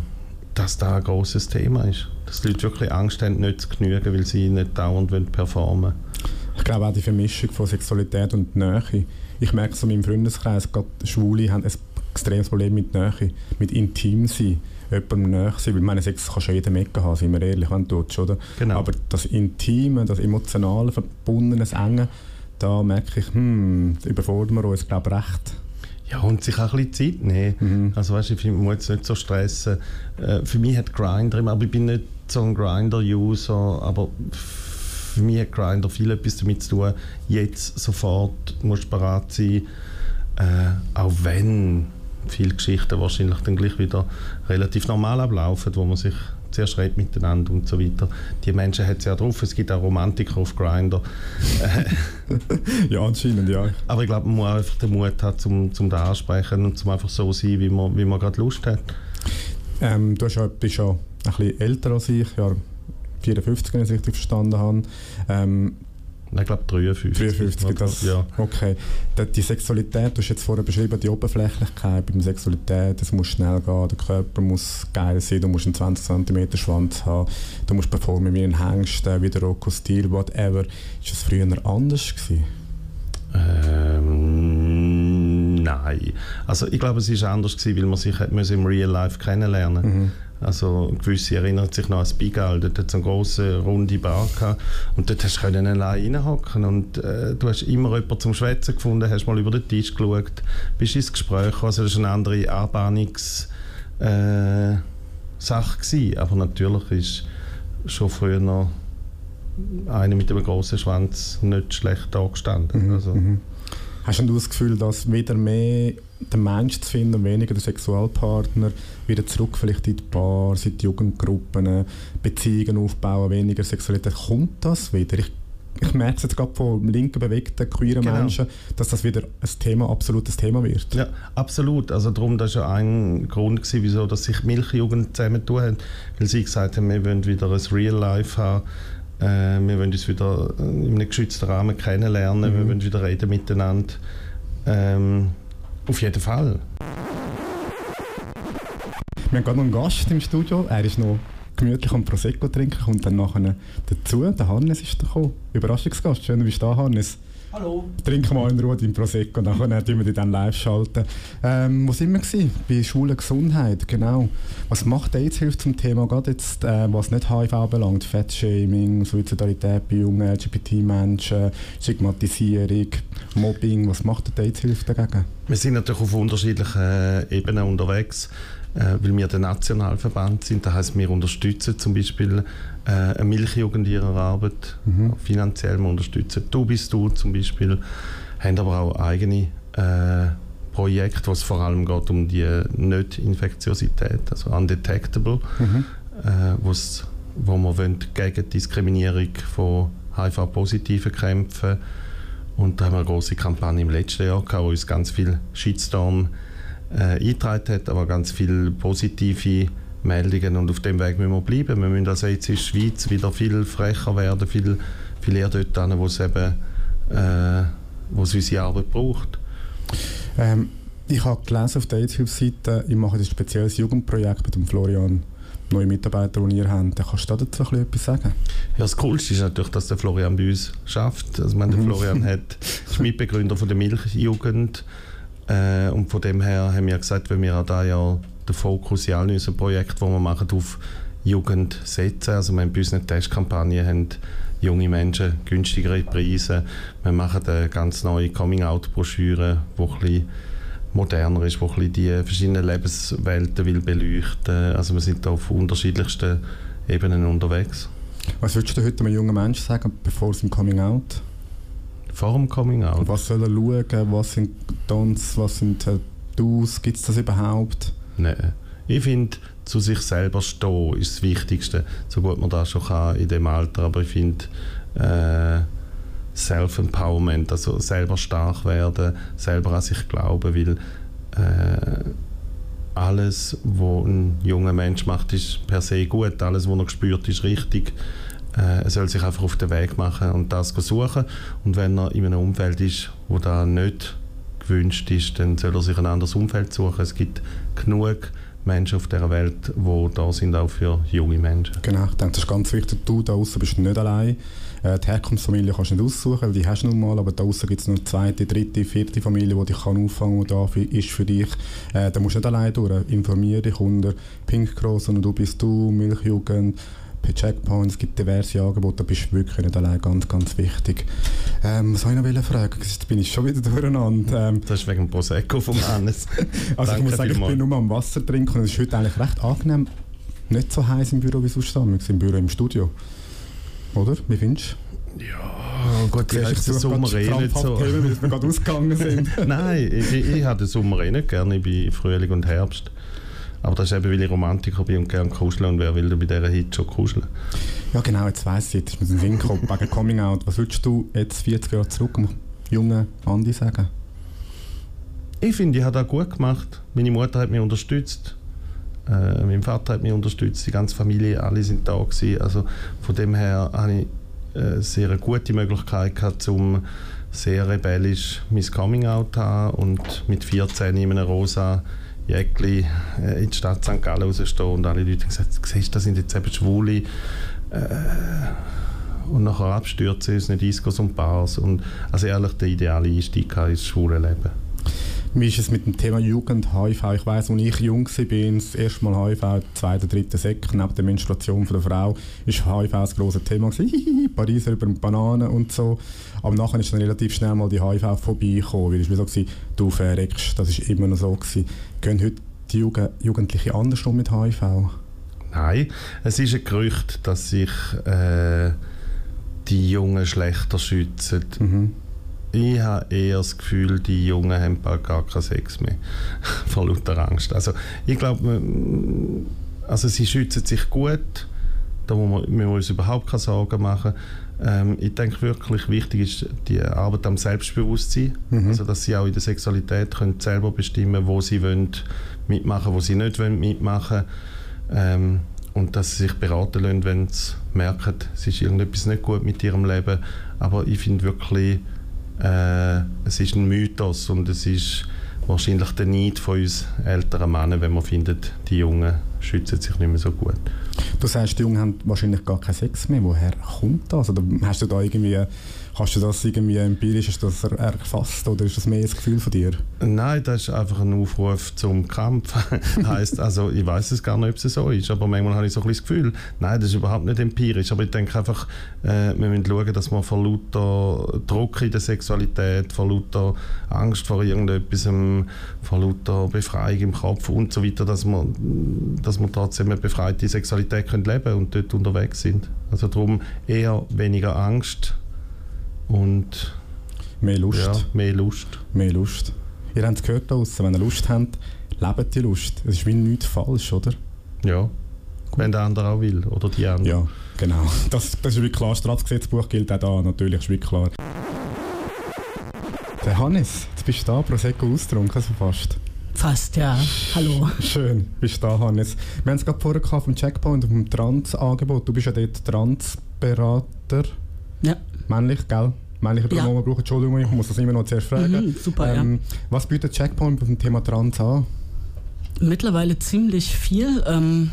dass da ein großes Thema ist. Dass die Leute wirklich Angst haben, nicht zu genügen, weil sie nicht dauernd performen wollen. Ich glaube auch die Vermischung von Sexualität und Nähe. Ich merke es in meinem Freundeskreis, gerade Schwule haben ein extremes Problem mit Nähe, mit intim sein jemandem näher sein. Weil meine Sex kann schon jeder Mecke haben, sind wir ehrlich, wenn du tust, oder? Genau. Aber das Intime, das emotionale, verbundene, das Enge, da merke ich, hm, überfordern wir uns, glaube ich, recht. Ja, und sich auch ein bisschen Zeit nehmen. Mhm. Also weißt du, ich muss jetzt nicht so stressen. Äh, für mich hat Grindr immer, aber ich bin nicht so ein Grinder-User, aber für mich hat Grindr viel etwas damit zu tun, jetzt sofort musst du bereit sein, äh, auch wenn viele Geschichten wahrscheinlich dann gleich wieder relativ normal ablaufen, wo man sich zuerst redet miteinander und so weiter. Die Menschen hat es ja drauf, es gibt auch Romantiker auf Grindr. ja, anscheinend, ja. Aber ich glaube, man muss einfach den Mut haben, zum, zum da ansprechen und zum einfach so sein, wie man, wie man gerade Lust hat. Ähm, du ja, bist ja ein bisschen älter als ich, ja, 54, wenn ich es richtig verstanden habe. Ähm, ich glaube 53. 53, das, ja. Okay. Die Sexualität, du hast jetzt vorher beschrieben, die Oberflächlichkeit bei der Sexualität, es muss schnell gehen, der Körper muss geil sein, du musst einen 20 cm Schwanz haben, du musst performen wie ein Hengst, wie der Rocco Stil, whatever. Ist das früher anders gewesen? Ähm, nein. Also ich glaube, es war anders gewesen, weil man sich im Real Life kennenlernen mhm. Also gewisse erinnern sich noch an das Bigal, dort hat es eine große runde Bar gehabt und dort hast du allein reinhocken und äh, du hast immer jemanden zum Schwätzen gefunden, hast mal über den Tisch geschaut, bist ins Gespräch also das war eine andere Anbahnungs äh, Sache aber natürlich ist schon früher noch einer mit einem großen Schwanz nicht schlecht da gestanden. Mhm, also. Mhm. Hast du das Gefühl, dass wieder mehr den Mensch zu finden weniger den Sexualpartner, wieder zurück vielleicht in die Bar, in die Jugendgruppen, Beziehungen aufbauen, weniger Sexualität, kommt das wieder? Ich, ich merke es jetzt gerade von linken bewegten, queeren genau. Menschen, dass das wieder ein Thema, absolutes Thema wird. Ja, absolut. Also darum, das war ja ein Grund, gewesen, wieso dass sich Milchjugend zusammentun haben, weil sie gesagt haben, wir wollen wieder ein Real Life haben, äh, wir wollen uns wieder in einem geschützten Rahmen kennenlernen, mhm. wir wollen wieder reden miteinander. Ähm, auf jeden Fall. Wir haben gerade noch einen Gast im Studio. Er ist noch gemütlich am Prosecco trinken, kommt dann nachher dazu. Der Hannes ist gekommen. Überraschungsgast. Schön, du bist da, Hannes. Hallo. Trinken wir in Ruhe dein Prosecco, nachher tun wir dich dann live schalten. Ähm, wo sind wir gewesen? Bei Schule Gesundheit, genau. Was macht AIDS-Hilfe zum Thema, gerade jetzt, äh, was nicht HIV belangt? Fettshaming, Suizidalität bei jungen LGBT-Menschen, Stigmatisierung, Mobbing. Was macht die AIDS-Hilfe dagegen? Wir sind natürlich auf unterschiedlichen Ebenen unterwegs äh, weil wir der Nationalverband sind. Das heißt, wir unterstützen zum Beispiel äh, eine Milchjugend ihrer Arbeit mhm. finanziell. Unterstützen Du bist du zum Beispiel, haben aber auch eigene äh, Projekte, wo es vor allem geht um die Nicht-Infektiosität, also undetectable, mhm. äh, wo wir wollen gegen Diskriminierung von HIV-Positiven kämpfen und da haben wir eine große Kampagne im letzten Jahr gehabt, wo uns ganz viel Shitstorm äh, eingetragen hat, aber ganz viele positive Meldungen und auf dem Weg müssen wir bleiben. Wir müssen also jetzt in der Schweiz wieder viel frecher werden, viel, viel eher dort hin, wo es eben äh, wo es unsere Arbeit braucht. Ähm, ich habe gelesen auf der AIDS-Hilfsseite, ich mache ein spezielles Jugendprojekt mit dem Florian, neue Mitarbeiter, die ihr habt. Kannst du dazu etwas sagen? Ja, das Coolste ist natürlich, dass der Florian bei uns schafft. Also, meine, der mhm. Florian hat, ist Mitbegründer von der Milchjugend äh, und von dem her haben wir gesagt, wenn wir da ja den Fokus in all unseren Projekten, die wir machen, auf Jugend setzen. Also wir haben bei unseren Testkampagnen haben junge Menschen günstigere Preise. Wir machen eine ganz neue Coming-out-Broschüre, die ein bisschen moderner ist, ein die verschiedenen Lebenswelten will beleuchten Also wir sind da auf unterschiedlichsten Ebenen unterwegs. Was würdest du heute einem jungen Menschen sagen, bevor es im Coming Out? Vor dem Coming Out? Was soll er schauen? Was sind Dons? Was sind Do's? Gibt es das überhaupt? Nein. Ich finde, zu sich selber stehen ist das Wichtigste, so gut man das schon kann in dem Alter. Aber ich finde, äh, Self-Empowerment, also selber stark werden, selber an sich glauben, weil äh, alles, was ein junger Mensch macht, ist per se gut, alles, was er spürt, ist richtig. Äh, er soll sich einfach auf den Weg machen und das suchen. Und wenn er in einem Umfeld ist, wo das nicht gewünscht ist, dann soll er sich ein anderes Umfeld suchen. Es gibt genug Menschen auf dieser Welt, die da sind, auch für junge Menschen. Genau, ich denke, das ist ganz wichtig. Du da draußen bist nicht allein. Äh, die Herkunftsfamilie kannst du nicht aussuchen, weil die hast du nun mal, aber da draußen gibt es noch eine zweite, dritte, vierte Familie, die dich kann auffangen kann und da ist für dich. Äh, da musst du nicht allein durch. Informiere dich unter Pink Cross und du bist du, Milchjugend, per Checkpoint, es gibt diverse Angebote, da bist du wirklich nicht allein, ganz, ganz wichtig. Ähm, was wollte ich noch fragen? Jetzt bin ich schon wieder durcheinander. Ähm, das ist wegen dem Prosecco vom Hannes. also ich muss sagen, ich bin nur am Wasser trinken und es ist heute eigentlich recht angenehm, nicht so heiß im Büro wie sonst. Wir sind im Büro im Studio. Oder? Wie findest du? Ja, gut, ich habe den Sommer eh nicht so. Weil wir gerade ausgegangen sind. Nein, ich, ich, ich habe den Sommer eh nicht gerne. Ich bin Frühling und Herbst. Aber das ist eben, weil ich Romantiker bin und gerne kuscheln und wer will bei dieser Hit schon kuscheln? Ja genau, jetzt weiss ich, jetzt ist mir ein Sinn gekommen, wegen Coming Out. Was würdest du jetzt 40 Jahre zurück dem jungen Andi sagen? Ich finde, ich habe das gut gemacht. Meine Mutter hat mich unterstützt. Äh, mein Vater hat mich unterstützt, die ganze Familie, alle sind da gewesen. Also von dem her habe ich äh, sehr eine gute Möglichkeit gehabt, um sehr rebellisch mein Coming Out zu haben und mit 14 in einem rosa Jäckli äh, in die Stadt St. Gallen rausstehen und alle Leute haben gesagt, siehst das sind jetzt eben Schwule. Äh, und nachher abstürzen uns nicht Discos und Bars. Und, also ehrlich, der ideale Einstieg ins schwule Leben. Wie ist es mit dem Thema Jugend, HIV? Ich weiss, als ich jung war, das erste Mal HIV, zweiter, dritter Sek, neben der Menstruation von der Frau, ist HIV ein grosses Thema. Pariser über Bananen und so. Aber nachher ist dann relativ schnell mal die HIV vorbeigekommen, weil es war so, du verreckst, das war immer noch so. Gewesen. Gehen heute die Jugend Jugendlichen anders um mit HIV? Nein, es ist ein Gerücht, dass sich äh, die Jungen schlechter schützen. Mhm ich habe eher das Gefühl, die Jungen haben bald gar keinen Sex mehr. Vor lauter Angst. Also ich glaube, also sie schützen sich gut. Da muss man, wir uns überhaupt keine Sorgen machen. Ähm, ich denke wirklich, wichtig ist die Arbeit am Selbstbewusstsein. Mhm. Also dass sie auch in der Sexualität können selber bestimmen wo sie wollen mitmachen wo sie nicht wollen mitmachen ähm, und dass sie sich beraten lassen, wenn sie merken, es ist irgendetwas nicht gut mit ihrem Leben. Aber ich finde wirklich, äh, es ist ein Mythos und es ist wahrscheinlich der Neid von uns älteren Männern, wenn man findet, die Jungen schützen sich nicht mehr so gut. Du sagst, die Jungen haben wahrscheinlich gar keinen Sex mehr. Woher kommt das? Oder hast du da irgendwie Hast du das irgendwie empirisch ist das erfasst oder ist das mehr ein Gefühl von dir? Nein, das ist einfach ein Aufruf zum Kampf. heißt also, ich weiß es gar nicht, ob es so ist, aber manchmal habe ich so ein das Gefühl, nein, das ist überhaupt nicht empirisch. Aber ich denke einfach, äh, wir müssen schauen, dass man vor lauter Druck in der Sexualität, vor lauter Angst vor irgendetwas, vor lauter Befreiung im Kopf und so weiter, dass wir, dass wir trotzdem eine befreite Sexualität können leben und dort unterwegs sind. Also darum eher weniger Angst und mehr Lust. Ja, mehr Lust. Mehr Lust. Ihr habt es gehört draussen, wenn ihr Lust habt, lebt die Lust. Es ist wie nichts falsch, oder? Ja. Gut. Wenn der andere auch will, oder die andere. Ja, genau. Das, das ist wie klar. Das Strafgesetzbuch gilt auch da, natürlich, ist wie klar. Der Hannes, jetzt bist du da, Prosecco austrunken, so fast. Fast, ja. Hallo. Schön, bist du da, Hannes. Wir haben es gerade vorher vom Checkpoint und vom Trans-Angebot. Du bist ja dort Transberater. Ja. Männlich, gell? männliche Pronomen ja. brauchen. Entschuldigung, ich muss das immer noch zuerst fragen. Mhm, super, ähm, ja. Was bietet Checkpoint beim Thema Trans an? Mittlerweile ziemlich viel. Ähm,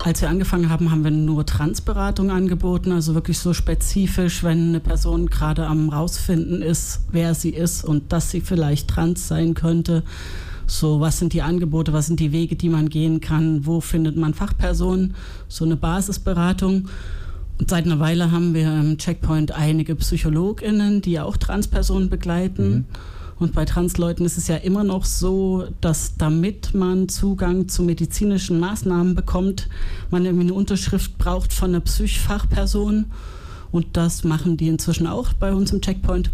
als wir angefangen haben, haben wir nur Transberatung angeboten, also wirklich so spezifisch, wenn eine Person gerade am rausfinden ist, wer sie ist und dass sie vielleicht trans sein könnte. So, was sind die Angebote, was sind die Wege, die man gehen kann, wo findet man Fachpersonen, so eine Basisberatung. Seit einer Weile haben wir im Checkpoint einige PsychologInnen, die auch Transpersonen begleiten. Mhm. Und bei Transleuten ist es ja immer noch so, dass damit man Zugang zu medizinischen Maßnahmen bekommt, man irgendwie eine Unterschrift braucht von einer Psychfachperson. Und das machen die inzwischen auch bei uns im Checkpoint.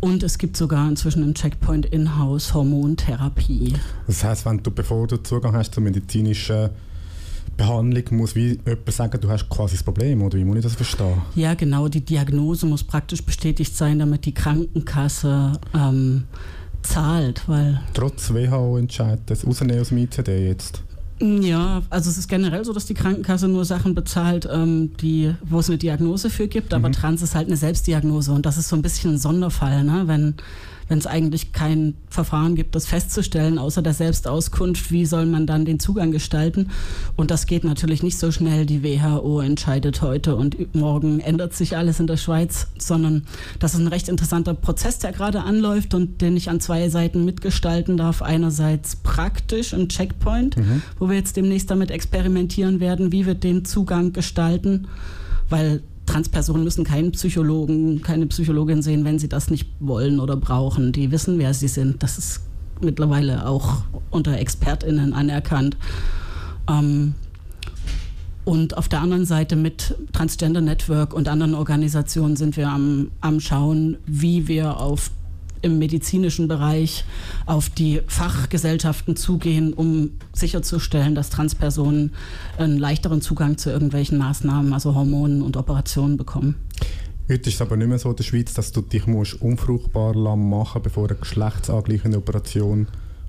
Und es gibt sogar inzwischen im Checkpoint In-house Hormontherapie. Das heißt, wenn du, bevor du Zugang hast zur medizinischen Behandlung muss wie jemand sagen, du hast quasi das Problem, oder wie muss ich das verstehen? Ja, genau. Die Diagnose muss praktisch bestätigt sein, damit die Krankenkasse ähm, zahlt. Weil Trotz WHO-Entscheid, das rausnehmen aus dem ICD jetzt? Ja, also es ist generell so, dass die Krankenkasse nur Sachen bezahlt, ähm, die, wo es eine Diagnose für gibt, aber mhm. Trans ist halt eine Selbstdiagnose und das ist so ein bisschen ein Sonderfall, ne? wenn wenn es eigentlich kein Verfahren gibt, das festzustellen, außer der Selbstauskunft, wie soll man dann den Zugang gestalten? Und das geht natürlich nicht so schnell. Die WHO entscheidet heute und morgen ändert sich alles in der Schweiz, sondern das ist ein recht interessanter Prozess, der gerade anläuft und den ich an zwei Seiten mitgestalten darf. Einerseits praktisch ein Checkpoint, mhm. wo wir jetzt demnächst damit experimentieren werden, wie wir den Zugang gestalten, weil Transpersonen müssen keinen Psychologen, keine Psychologin sehen, wenn sie das nicht wollen oder brauchen. Die wissen, wer sie sind. Das ist mittlerweile auch unter ExpertInnen anerkannt. Ähm, und auf der anderen Seite mit Transgender Network und anderen Organisationen sind wir am, am Schauen, wie wir auf im medizinischen Bereich auf die Fachgesellschaften zugehen, um sicherzustellen, dass Transpersonen einen leichteren Zugang zu irgendwelchen Maßnahmen, also Hormonen und Operationen bekommen. Heute ist es aber nicht mehr so in der Schweiz, dass du dich musst unfruchtbar machen musst, bevor eine geschlechtsangleichende Operation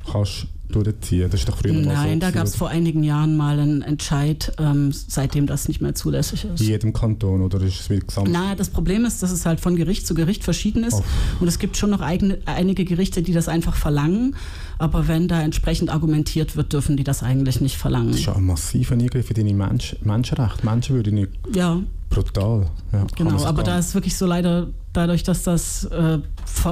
kannst durchziehen. Das ist doch früher Nein, so da gab es vor einigen Jahren mal einen Entscheid, ähm, seitdem das nicht mehr zulässig ist. In jedem Kanton oder ist es wie gesamt? Nein, das Problem ist, dass es halt von Gericht zu Gericht verschieden ist. Oh. Und es gibt schon noch eigene, einige Gerichte, die das einfach verlangen. Aber wenn da entsprechend argumentiert wird, dürfen die das eigentlich nicht verlangen. Das ist ja ein massiver Eingriff in deine Mensch Menschenrechte. Menschenwürde nicht. Ja. Brutal. Ja, genau, aber da ist wirklich so leider dadurch, dass das, äh,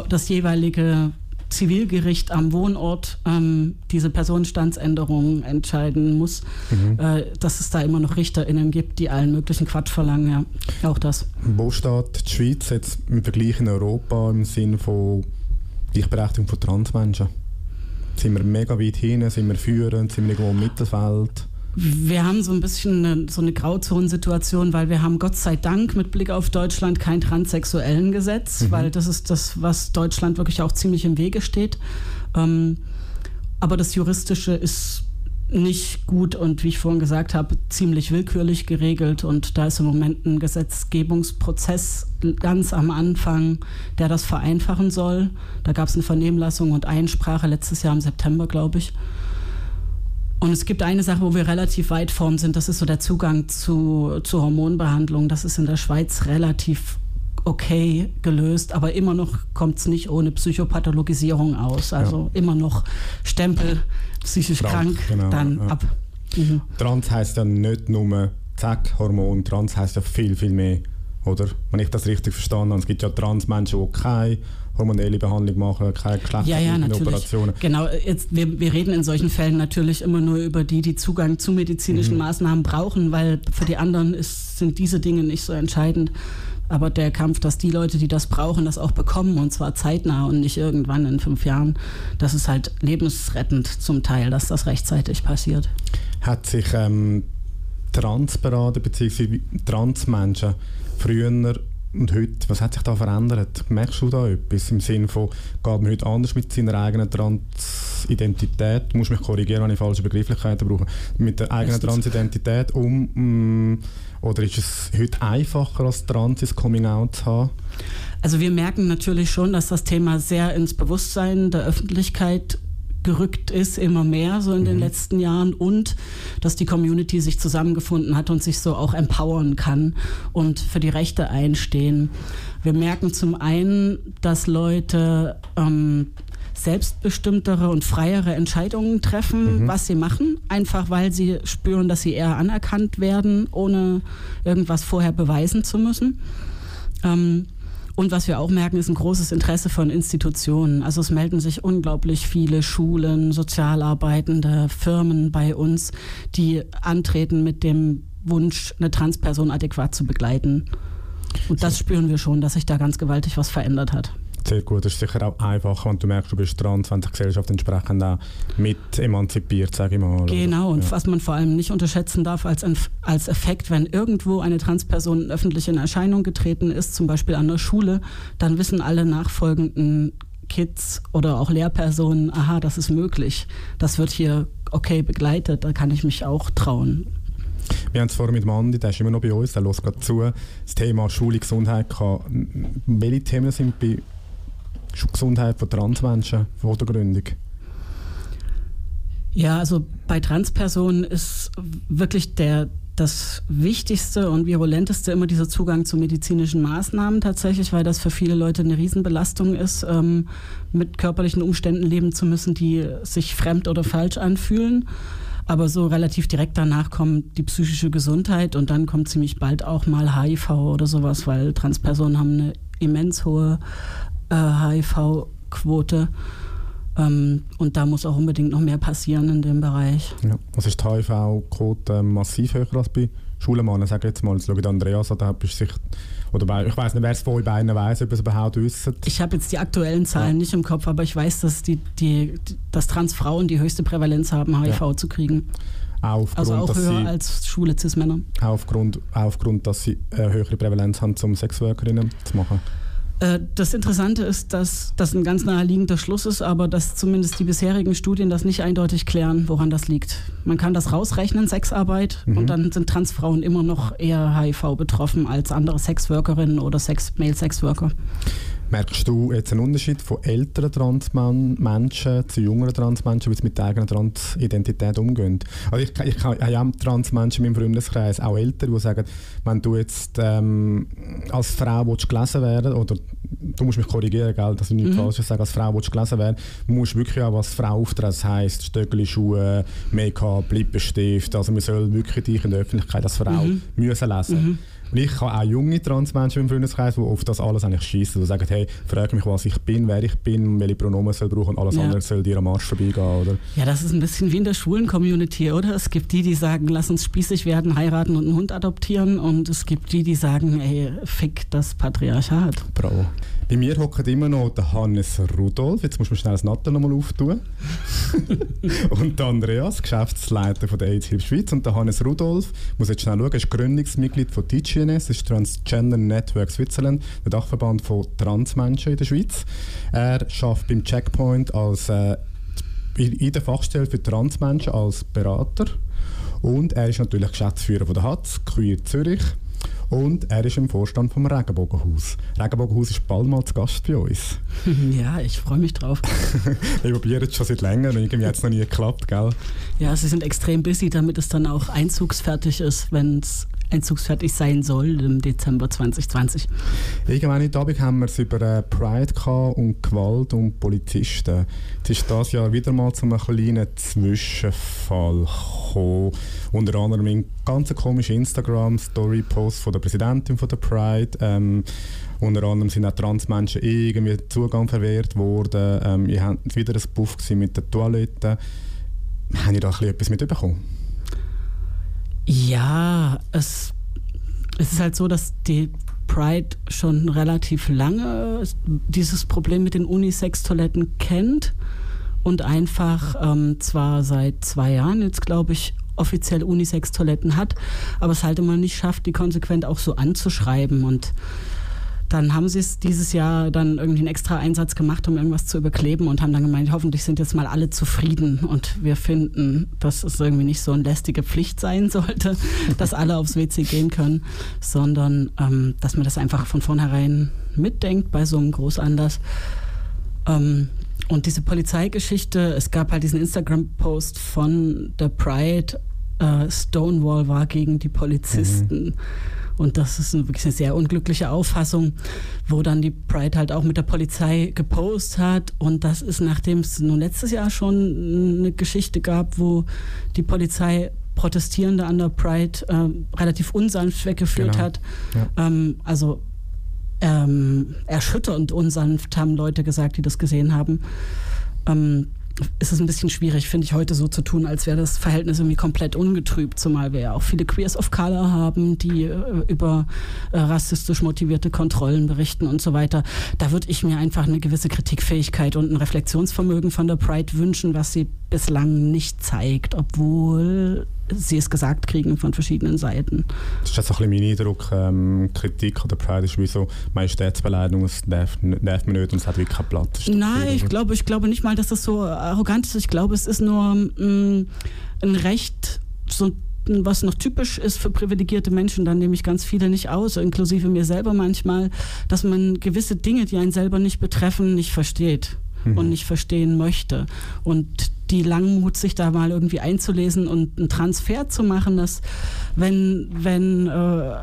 das jeweilige Zivilgericht am Wohnort ähm, diese Personenstandsänderung entscheiden muss, mhm. äh, dass es da immer noch RichterInnen gibt, die allen möglichen Quatsch verlangen. Ja, auch das. Wo steht die Schweiz jetzt im Vergleich in Europa im Sinne von Gleichberechtigung von Transmenschen? Sind wir mega weit hin? Sind wir führend? Sind wir irgendwo im Mittelfeld? Wir haben so ein bisschen eine, so eine Grauzonensituation, weil wir haben Gott sei Dank mit Blick auf Deutschland kein transsexuellen Gesetz, mhm. weil das ist das, was Deutschland wirklich auch ziemlich im Wege steht. Ähm, aber das Juristische ist nicht gut und wie ich vorhin gesagt habe, ziemlich willkürlich geregelt. Und da ist im Moment ein Gesetzgebungsprozess ganz am Anfang, der das vereinfachen soll. Da gab es eine Vernehmlassung und Einsprache letztes Jahr im September, glaube ich. Und es gibt eine Sache, wo wir relativ weit vorn sind, das ist so der Zugang zu, zu Hormonbehandlung. Das ist in der Schweiz relativ okay gelöst, aber immer noch kommt es nicht ohne Psychopathologisierung aus. Also ja. immer noch Stempel, psychisch krank, krank genau, dann ja. ab. Mhm. Trans heißt ja nicht nur Zack, Hormon, Trans heißt ja viel, viel mehr. Oder? Wenn ich das richtig verstanden habe, es gibt ja Transmenschen, die keine hormonelle Behandlung machen, keine geschlechtsbedingten ja, ja, Operationen. Genau, jetzt, wir, wir reden in solchen Fällen natürlich immer nur über die, die Zugang zu medizinischen mhm. Maßnahmen brauchen, weil für die anderen ist, sind diese Dinge nicht so entscheidend. Aber der Kampf, dass die Leute, die das brauchen, das auch bekommen, und zwar zeitnah und nicht irgendwann in fünf Jahren, das ist halt lebensrettend zum Teil, dass das rechtzeitig passiert. Hat sich ähm, Transberater bzw. Transmenschen früher und heute, was hat sich da verändert? Merkst du da etwas im Sinne von, geht man heute anders mit seiner eigenen Transidentität, du musst mich korrigieren, wenn ich falsche Begrifflichkeiten brauche, mit der eigenen Transidentität um, mm, oder ist es heute einfacher als Trans ins Coming Out zu haben? Also wir merken natürlich schon, dass das Thema sehr ins Bewusstsein der Öffentlichkeit gerückt ist, immer mehr so in mhm. den letzten Jahren und dass die Community sich zusammengefunden hat und sich so auch empowern kann und für die Rechte einstehen. Wir merken zum einen, dass Leute ähm, selbstbestimmtere und freiere Entscheidungen treffen, mhm. was sie machen, einfach weil sie spüren, dass sie eher anerkannt werden, ohne irgendwas vorher beweisen zu müssen. Ähm, und was wir auch merken, ist ein großes Interesse von Institutionen. Also es melden sich unglaublich viele Schulen, Sozialarbeitende, Firmen bei uns, die antreten mit dem Wunsch, eine Transperson adäquat zu begleiten. Und das spüren wir schon, dass sich da ganz gewaltig was verändert hat. Sehr gut, das ist sicher auch einfacher, wenn du merkst, du bist trans, wenn die Gesellschaft entsprechend auch mit emanzipiert, sage ich mal. Genau, und ja. was man vor allem nicht unterschätzen darf als, als Effekt, wenn irgendwo eine Transperson öffentlich in Erscheinung getreten ist, zum Beispiel an der Schule, dann wissen alle nachfolgenden Kids oder auch Lehrpersonen, aha, das ist möglich, das wird hier okay begleitet, da kann ich mich auch trauen. Wir haben es vorhin mit Mandy, der ist immer noch bei uns, der hört gerade zu. Das Thema Schule, Gesundheit, welche Themen sind bei Gesundheit von Transmenschen Gründung? Ja, also bei Transpersonen ist wirklich der, das Wichtigste und Virulenteste immer dieser Zugang zu medizinischen Maßnahmen tatsächlich, weil das für viele Leute eine Riesenbelastung ist, ähm, mit körperlichen Umständen leben zu müssen, die sich fremd oder falsch anfühlen. Aber so relativ direkt danach kommt die psychische Gesundheit und dann kommt ziemlich bald auch mal HIV oder sowas, weil Transpersonen haben eine immens hohe äh, HIV-Quote. Ähm, und da muss auch unbedingt noch mehr passieren in dem Bereich. Ja. Was ist die HIV-Quote massiv höher als bei Schulemannen? Sag jetzt mal, jetzt schaue ich Andreas an, da bist sicher oder bei, ich weiß nicht, wer es von euch beiden weiß, ob es überhaupt wissen. Ich habe jetzt die aktuellen Zahlen ja. nicht im Kopf, aber ich weiß, dass, die, die, dass Transfrauen die höchste Prävalenz haben, HIV ja. zu kriegen. Aufgrund, also auch höher sie, als schwule Cis-Männer. Aufgrund, aufgrund, dass sie eine höhere Prävalenz haben, um Sexworkerinnen zu machen. Äh, das Interessante ist, dass das ein ganz naheliegender Schluss ist, aber dass zumindest die bisherigen Studien das nicht eindeutig klären, woran das liegt. Man kann das rausrechnen, Sexarbeit, mhm. und dann sind Transfrauen immer noch eher HIV betroffen als andere Sexworkerinnen oder Sex Male Sexworker. Merkst du jetzt einen Unterschied von älteren Transmenschen zu jüngeren Transmenschen, wie sie mit der eigenen Transidentität umgehen? Also ich, ich, ich habe ja Transmenschen in meinem Freundeskreis, auch Ältere, die sagen, wenn du jetzt ähm, als Frau willst gelesen werden oder du musst mich korrigieren, gell, dass ich nicht mhm. falsch sage, als Frau willst gelesen werden, musst du wirklich auch als Frau auftreten. Das heisst, Stöckli, Schuhe, Make-up, Lippenstift, also man soll wirklich dich in der Öffentlichkeit als Frau mhm. müssen lesen. Mhm. Und ich habe auch junge Transmenschen im Freundeskreis, die auf das alles eigentlich schießen. Die sagen, hey, frag mich, was ich bin, wer ich bin, welche Pronomen soll brauchen und alles ja. andere soll dir am Arsch vorbeigehen, oder? Ja, das ist ein bisschen wie in der schwulen Community, oder? Es gibt die, die sagen, lass uns spießig werden, heiraten und einen Hund adoptieren und es gibt die, die sagen, ey, fick das Patriarchat. Bravo. Bei mir hockt immer noch der Hannes Rudolf. Jetzt muss man schnell das Nattel nochmal auftun. und der Andreas, Geschäftsleiter von der AIDS Hilfe Schweiz. Und der Hannes Rudolf, muss jetzt schnell schauen, ist Gründungsmitglied von TGNS, das ist Transgender Network Switzerland, der Dachverband von Transmenschen in der Schweiz. Er arbeitet beim Checkpoint als äh, in der Fachstelle für Transmenschen als Berater. Und er ist natürlich Geschäftsführer von der HATZ, Queer Zürich. Und er ist im Vorstand vom Regenbogenhaus. Regenbogenhaus ist bald mal zu Gast bei uns. Ja, ich freue mich drauf. Wir probieren es schon seit länger und irgendwie hat es noch nie geklappt, gell? Ja, sie sind extrem busy, damit es dann auch einzugsfertig ist, wenn es einzugsfertig sein soll im Dezember 2020. Irgendwann heute Abend haben wir es über äh, Pride und Gewalt und Polizisten. Es ist das Jahr wieder mal zu einem kleinen Zwischenfall gekommen. Unter anderem in ganz komischen Instagram-Story-Posts von der Präsidentin von der Pride. Ähm, unter anderem sind auch Transmenschen irgendwie Zugang verwehrt worden. Ähm, ihr habt wieder ein Buff mit den Toiletten. Haben ihr da etwas mitbekommen? Ja, es, es ist halt so, dass die Pride schon relativ lange dieses Problem mit den Unisex-Toiletten kennt und einfach ähm, zwar seit zwei Jahren jetzt, glaube ich, offiziell Unisex-Toiletten hat, aber es halt immer nicht schafft, die konsequent auch so anzuschreiben und dann haben sie es dieses Jahr dann irgendwie einen extra Einsatz gemacht, um irgendwas zu überkleben und haben dann gemeint, hoffentlich sind jetzt mal alle zufrieden und wir finden, dass es irgendwie nicht so eine lästige Pflicht sein sollte, dass alle aufs WC gehen können, sondern ähm, dass man das einfach von vornherein mitdenkt bei so einem Großanlass. Ähm, und diese Polizeigeschichte, es gab halt diesen Instagram-Post von der Pride, äh, Stonewall war gegen die Polizisten. Mhm. Und das ist wirklich eine sehr unglückliche Auffassung, wo dann die Pride halt auch mit der Polizei gepostet hat. Und das ist, nachdem es nun letztes Jahr schon eine Geschichte gab, wo die Polizei Protestierende an der Pride äh, relativ unsanft weggeführt genau. hat. Ja. Ähm, also ähm, erschütternd unsanft, haben Leute gesagt, die das gesehen haben. Ähm, ist es ein bisschen schwierig, finde ich, heute so zu tun, als wäre das Verhältnis irgendwie komplett ungetrübt, zumal wir ja auch viele Queers of Color haben, die äh, über äh, rassistisch motivierte Kontrollen berichten und so weiter. Da würde ich mir einfach eine gewisse Kritikfähigkeit und ein Reflexionsvermögen von der Pride wünschen, was sie bislang nicht zeigt, obwohl sie es gesagt kriegen von verschiedenen Seiten. Das ist jetzt auch ein bisschen mein Eindruck. Ähm, Kritik an der Pride ist wie so Majestätsbeleidigung, das darf, darf man nicht und es hat wirklich keinen Platz. Nein, ich glaube, ich glaube nicht mal, dass das so arrogant ist. Ich glaube, es ist nur mh, mm, ein Recht, so was noch typisch ist für privilegierte Menschen, dann nehme ich ganz viele nicht aus, inklusive mir selber manchmal, dass man gewisse Dinge, die einen selber nicht betreffen, nicht versteht mhm. und nicht verstehen möchte. Und die Langmut, sich da mal irgendwie einzulesen und einen Transfer zu machen, dass wenn, wenn äh,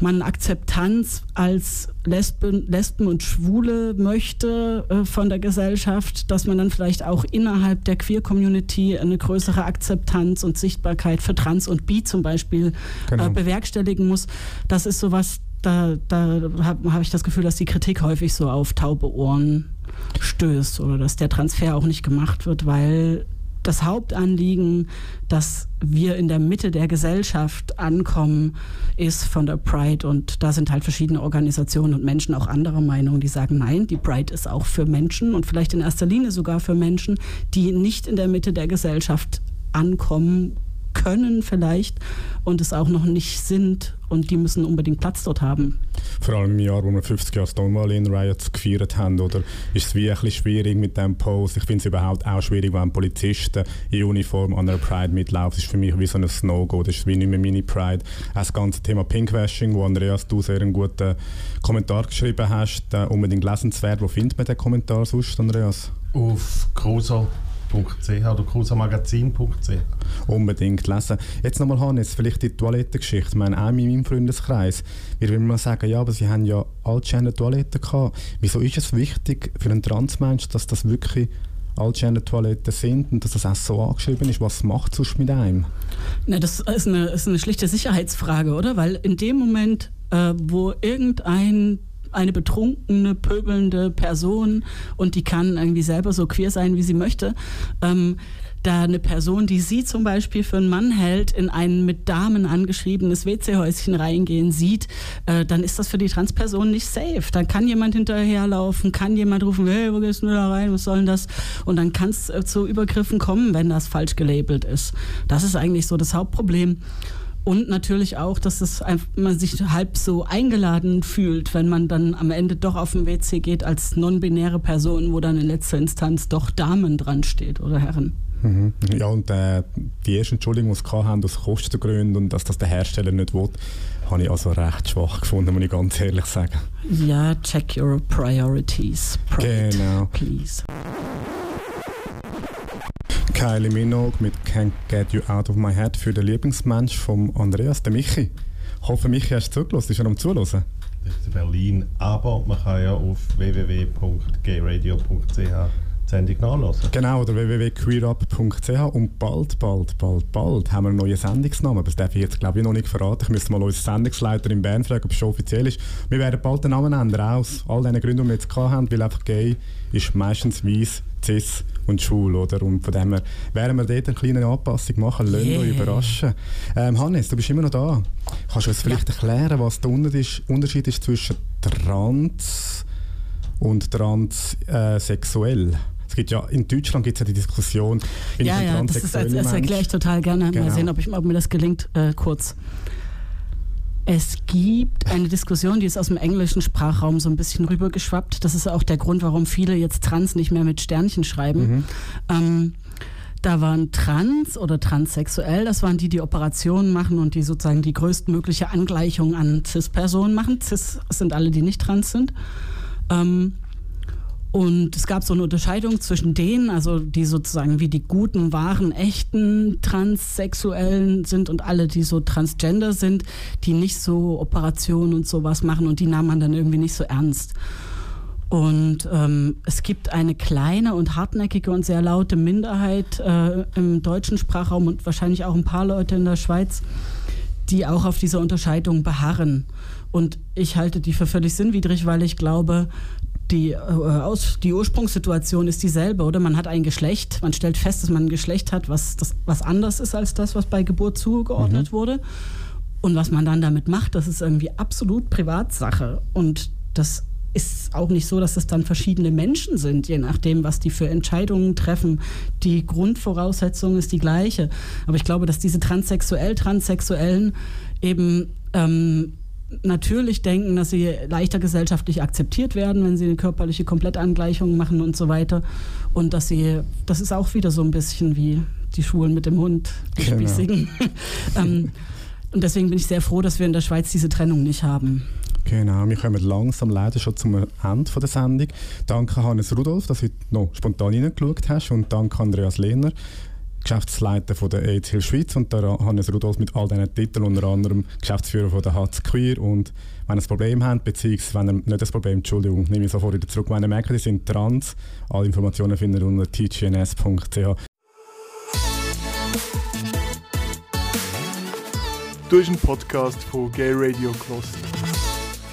man Akzeptanz als Lesben, Lesben und Schwule möchte äh, von der Gesellschaft, dass man dann vielleicht auch innerhalb der Queer-Community eine größere Akzeptanz und Sichtbarkeit für Trans und Bi zum Beispiel äh, genau. äh, bewerkstelligen muss. Das ist sowas, da, da habe hab ich das Gefühl, dass die Kritik häufig so auf taube Ohren stößt oder dass der Transfer auch nicht gemacht wird, weil das Hauptanliegen, dass wir in der Mitte der Gesellschaft ankommen, ist von der Pride. Und da sind halt verschiedene Organisationen und Menschen auch anderer Meinung, die sagen, nein, die Pride ist auch für Menschen und vielleicht in erster Linie sogar für Menschen, die nicht in der Mitte der Gesellschaft ankommen können vielleicht und es auch noch nicht sind und die müssen unbedingt Platz dort haben. Vor allem im Jahr, wo wir 50 Jahre Stonewall in Riots gefeiert haben, oder ist es wie ein bisschen schwierig mit dem Post? Ich finde es überhaupt auch schwierig, wenn Polizisten in Uniform an einer Pride mitlaufen. Das ist für mich wie so ein No-Go, das ist wie nicht mehr meine Pride. Auch das ganze Thema Pinkwashing, wo Andreas, du sehr einen guten Kommentar geschrieben hast, äh, unbedingt lesenswert. Wo findet man den Kommentar sonst, Andreas? Auf Crusoe cruisamagazin.ch oder cruisamagazin.ch. Unbedingt lesen. Jetzt nochmal Hannes, vielleicht die Toilettengeschichte. Ich meine, auch in meinem Freundeskreis wir würden mal sagen, ja, aber sie haben ja allgender Toiletten gehabt. Wieso ist es wichtig für einen Transmensch, dass das wirklich allgender Toiletten sind und dass das auch so angeschrieben ist? Was macht es sonst mit einem? Na, das ist eine, ist eine schlichte Sicherheitsfrage, oder? Weil in dem Moment, äh, wo irgendein eine betrunkene, pöbelnde Person und die kann irgendwie selber so queer sein, wie sie möchte. Ähm, da eine Person, die sie zum Beispiel für einen Mann hält, in ein mit Damen angeschriebenes WC-Häuschen reingehen sieht, äh, dann ist das für die Transperson nicht safe. Dann kann jemand hinterherlaufen, kann jemand rufen, hey, wo gehst du da rein, was soll denn das? Und dann kann es äh, zu Übergriffen kommen, wenn das falsch gelabelt ist. Das ist eigentlich so das Hauptproblem. Und natürlich auch, dass es einfach, man sich halb so eingeladen fühlt, wenn man dann am Ende doch auf den WC geht als non-binäre Person, wo dann in letzter Instanz doch Damen dran steht oder Herren. Mhm. Ja, und äh, die erste Entschuldigung, die sie haben, aus Kostengründen und dass das der Hersteller nicht will, habe ich also recht schwach gefunden, muss ich ganz ehrlich sagen. Ja, check your priorities. Pride, genau. Please. Kylie Minogue mit Can't Get You Out of My Head für den Lieblingsmensch von Andreas, der Michi. Ich hoffe, Michi hast du zugelassen. Ist er am Zuhören? Das ist Berlin, aber man kann ja auf www.gayradio.ch Sendung nachlassen. Genau, oder www.queerup.ch und bald, bald, bald, bald haben wir einen neuen Sendungsnamen. Aber das darf ich jetzt glaube ich noch nicht verraten. Ich müsste mal unseren Sendungsleiter in Bern fragen, ob es schon offiziell ist. Wir werden bald den Namen ändern, aus all diesen Gründen, die wir jetzt haben, weil einfach gay ist meistens weiß, cis und schwul, oder? Und von dem her werden wir dort eine kleine Anpassung machen, lassen yeah. euch überraschen. Ähm, Hannes, du bist immer noch da. Kannst du uns vielleicht ja. erklären, was der Unterschied ist zwischen trans und transsexuell? Äh, es gibt ja, in Deutschland gibt es ja die Diskussion, bin ja, ich ja, das, ist, das erkläre ich total gerne. Genau. Mal sehen, ob, ich, ob mir das gelingt, äh, kurz. Es gibt eine Diskussion, die ist aus dem englischen Sprachraum so ein bisschen rübergeschwappt. Das ist auch der Grund, warum viele jetzt Trans nicht mehr mit Sternchen schreiben. Mhm. Ähm, da waren Trans oder transsexuell, das waren die, die Operationen machen und die sozusagen die größtmögliche Angleichung an Cis-Personen machen. Cis sind alle, die nicht trans sind. Ähm, Und es gab so eine Unterscheidung zwischen denen, also die sozusagen wie die guten, wahren, echten Transsexuellen sind und alle, die so transgender sind, die nicht so Operationen und sowas machen und die nahm man dann irgendwie nicht so ernst. Und ähm, es gibt eine kleine und hartnäckige und sehr laute Minderheit äh, im deutschen Sprachraum und wahrscheinlich auch ein paar Leute in der Schweiz, die auch auf dieser Unterscheidung beharren. Und ich halte die für völlig sinnwidrig, weil ich glaube, die, äh, aus, die Ursprungssituation ist dieselbe, oder? Man hat ein Geschlecht, man stellt fest, dass man ein Geschlecht hat, was, das, was anders ist als das, was bei Geburt zugeordnet mhm. wurde. Und was man dann damit macht, das ist irgendwie absolut Privatsache. Und das ist auch nicht so, dass es dann verschiedene Menschen sind, je nachdem, was die für Entscheidungen treffen. Die Grundvoraussetzung ist die gleiche. Aber ich glaube, dass diese transsexuell Transsexuellen eben ähm, natürlich denken, dass sie leichter gesellschaftlich akzeptiert werden, wenn sie eine körperliche Komplettangleichung machen und so weiter. Und dass sie, das ist auch wieder so ein bisschen wie die Schulen mit dem Hund, die genau. Spießigen. ähm, und deswegen bin ich sehr froh, dass wir in der Schweiz diese Trennung nicht haben. Genau, wir kommen langsam leider schon zum Ende der Sendung. Danke Hannes Rudolf, dass du noch spontan reingeschaut hast und danke Andreas Lehner. Geschäftsleiter von der AIDS Hill Schweiz und der Hannes Rudolf mit all diesen Titeln, unter anderem Geschäftsführer von der Hatz Queer und wenn ihr ein Problem habt, beziehungsweise wenn ihr nicht das Problem, Entschuldigung, nehme ich sofort wieder zurück, wenn ihr merkt, ihr seid trans, alle Informationen findet ihr unter tgns.ch. Du hast einen Podcast von Gay Radio gehört.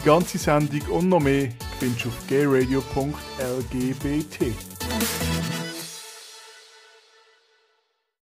Die ganze Sendung und noch mehr findest du auf gayradio.lgbt.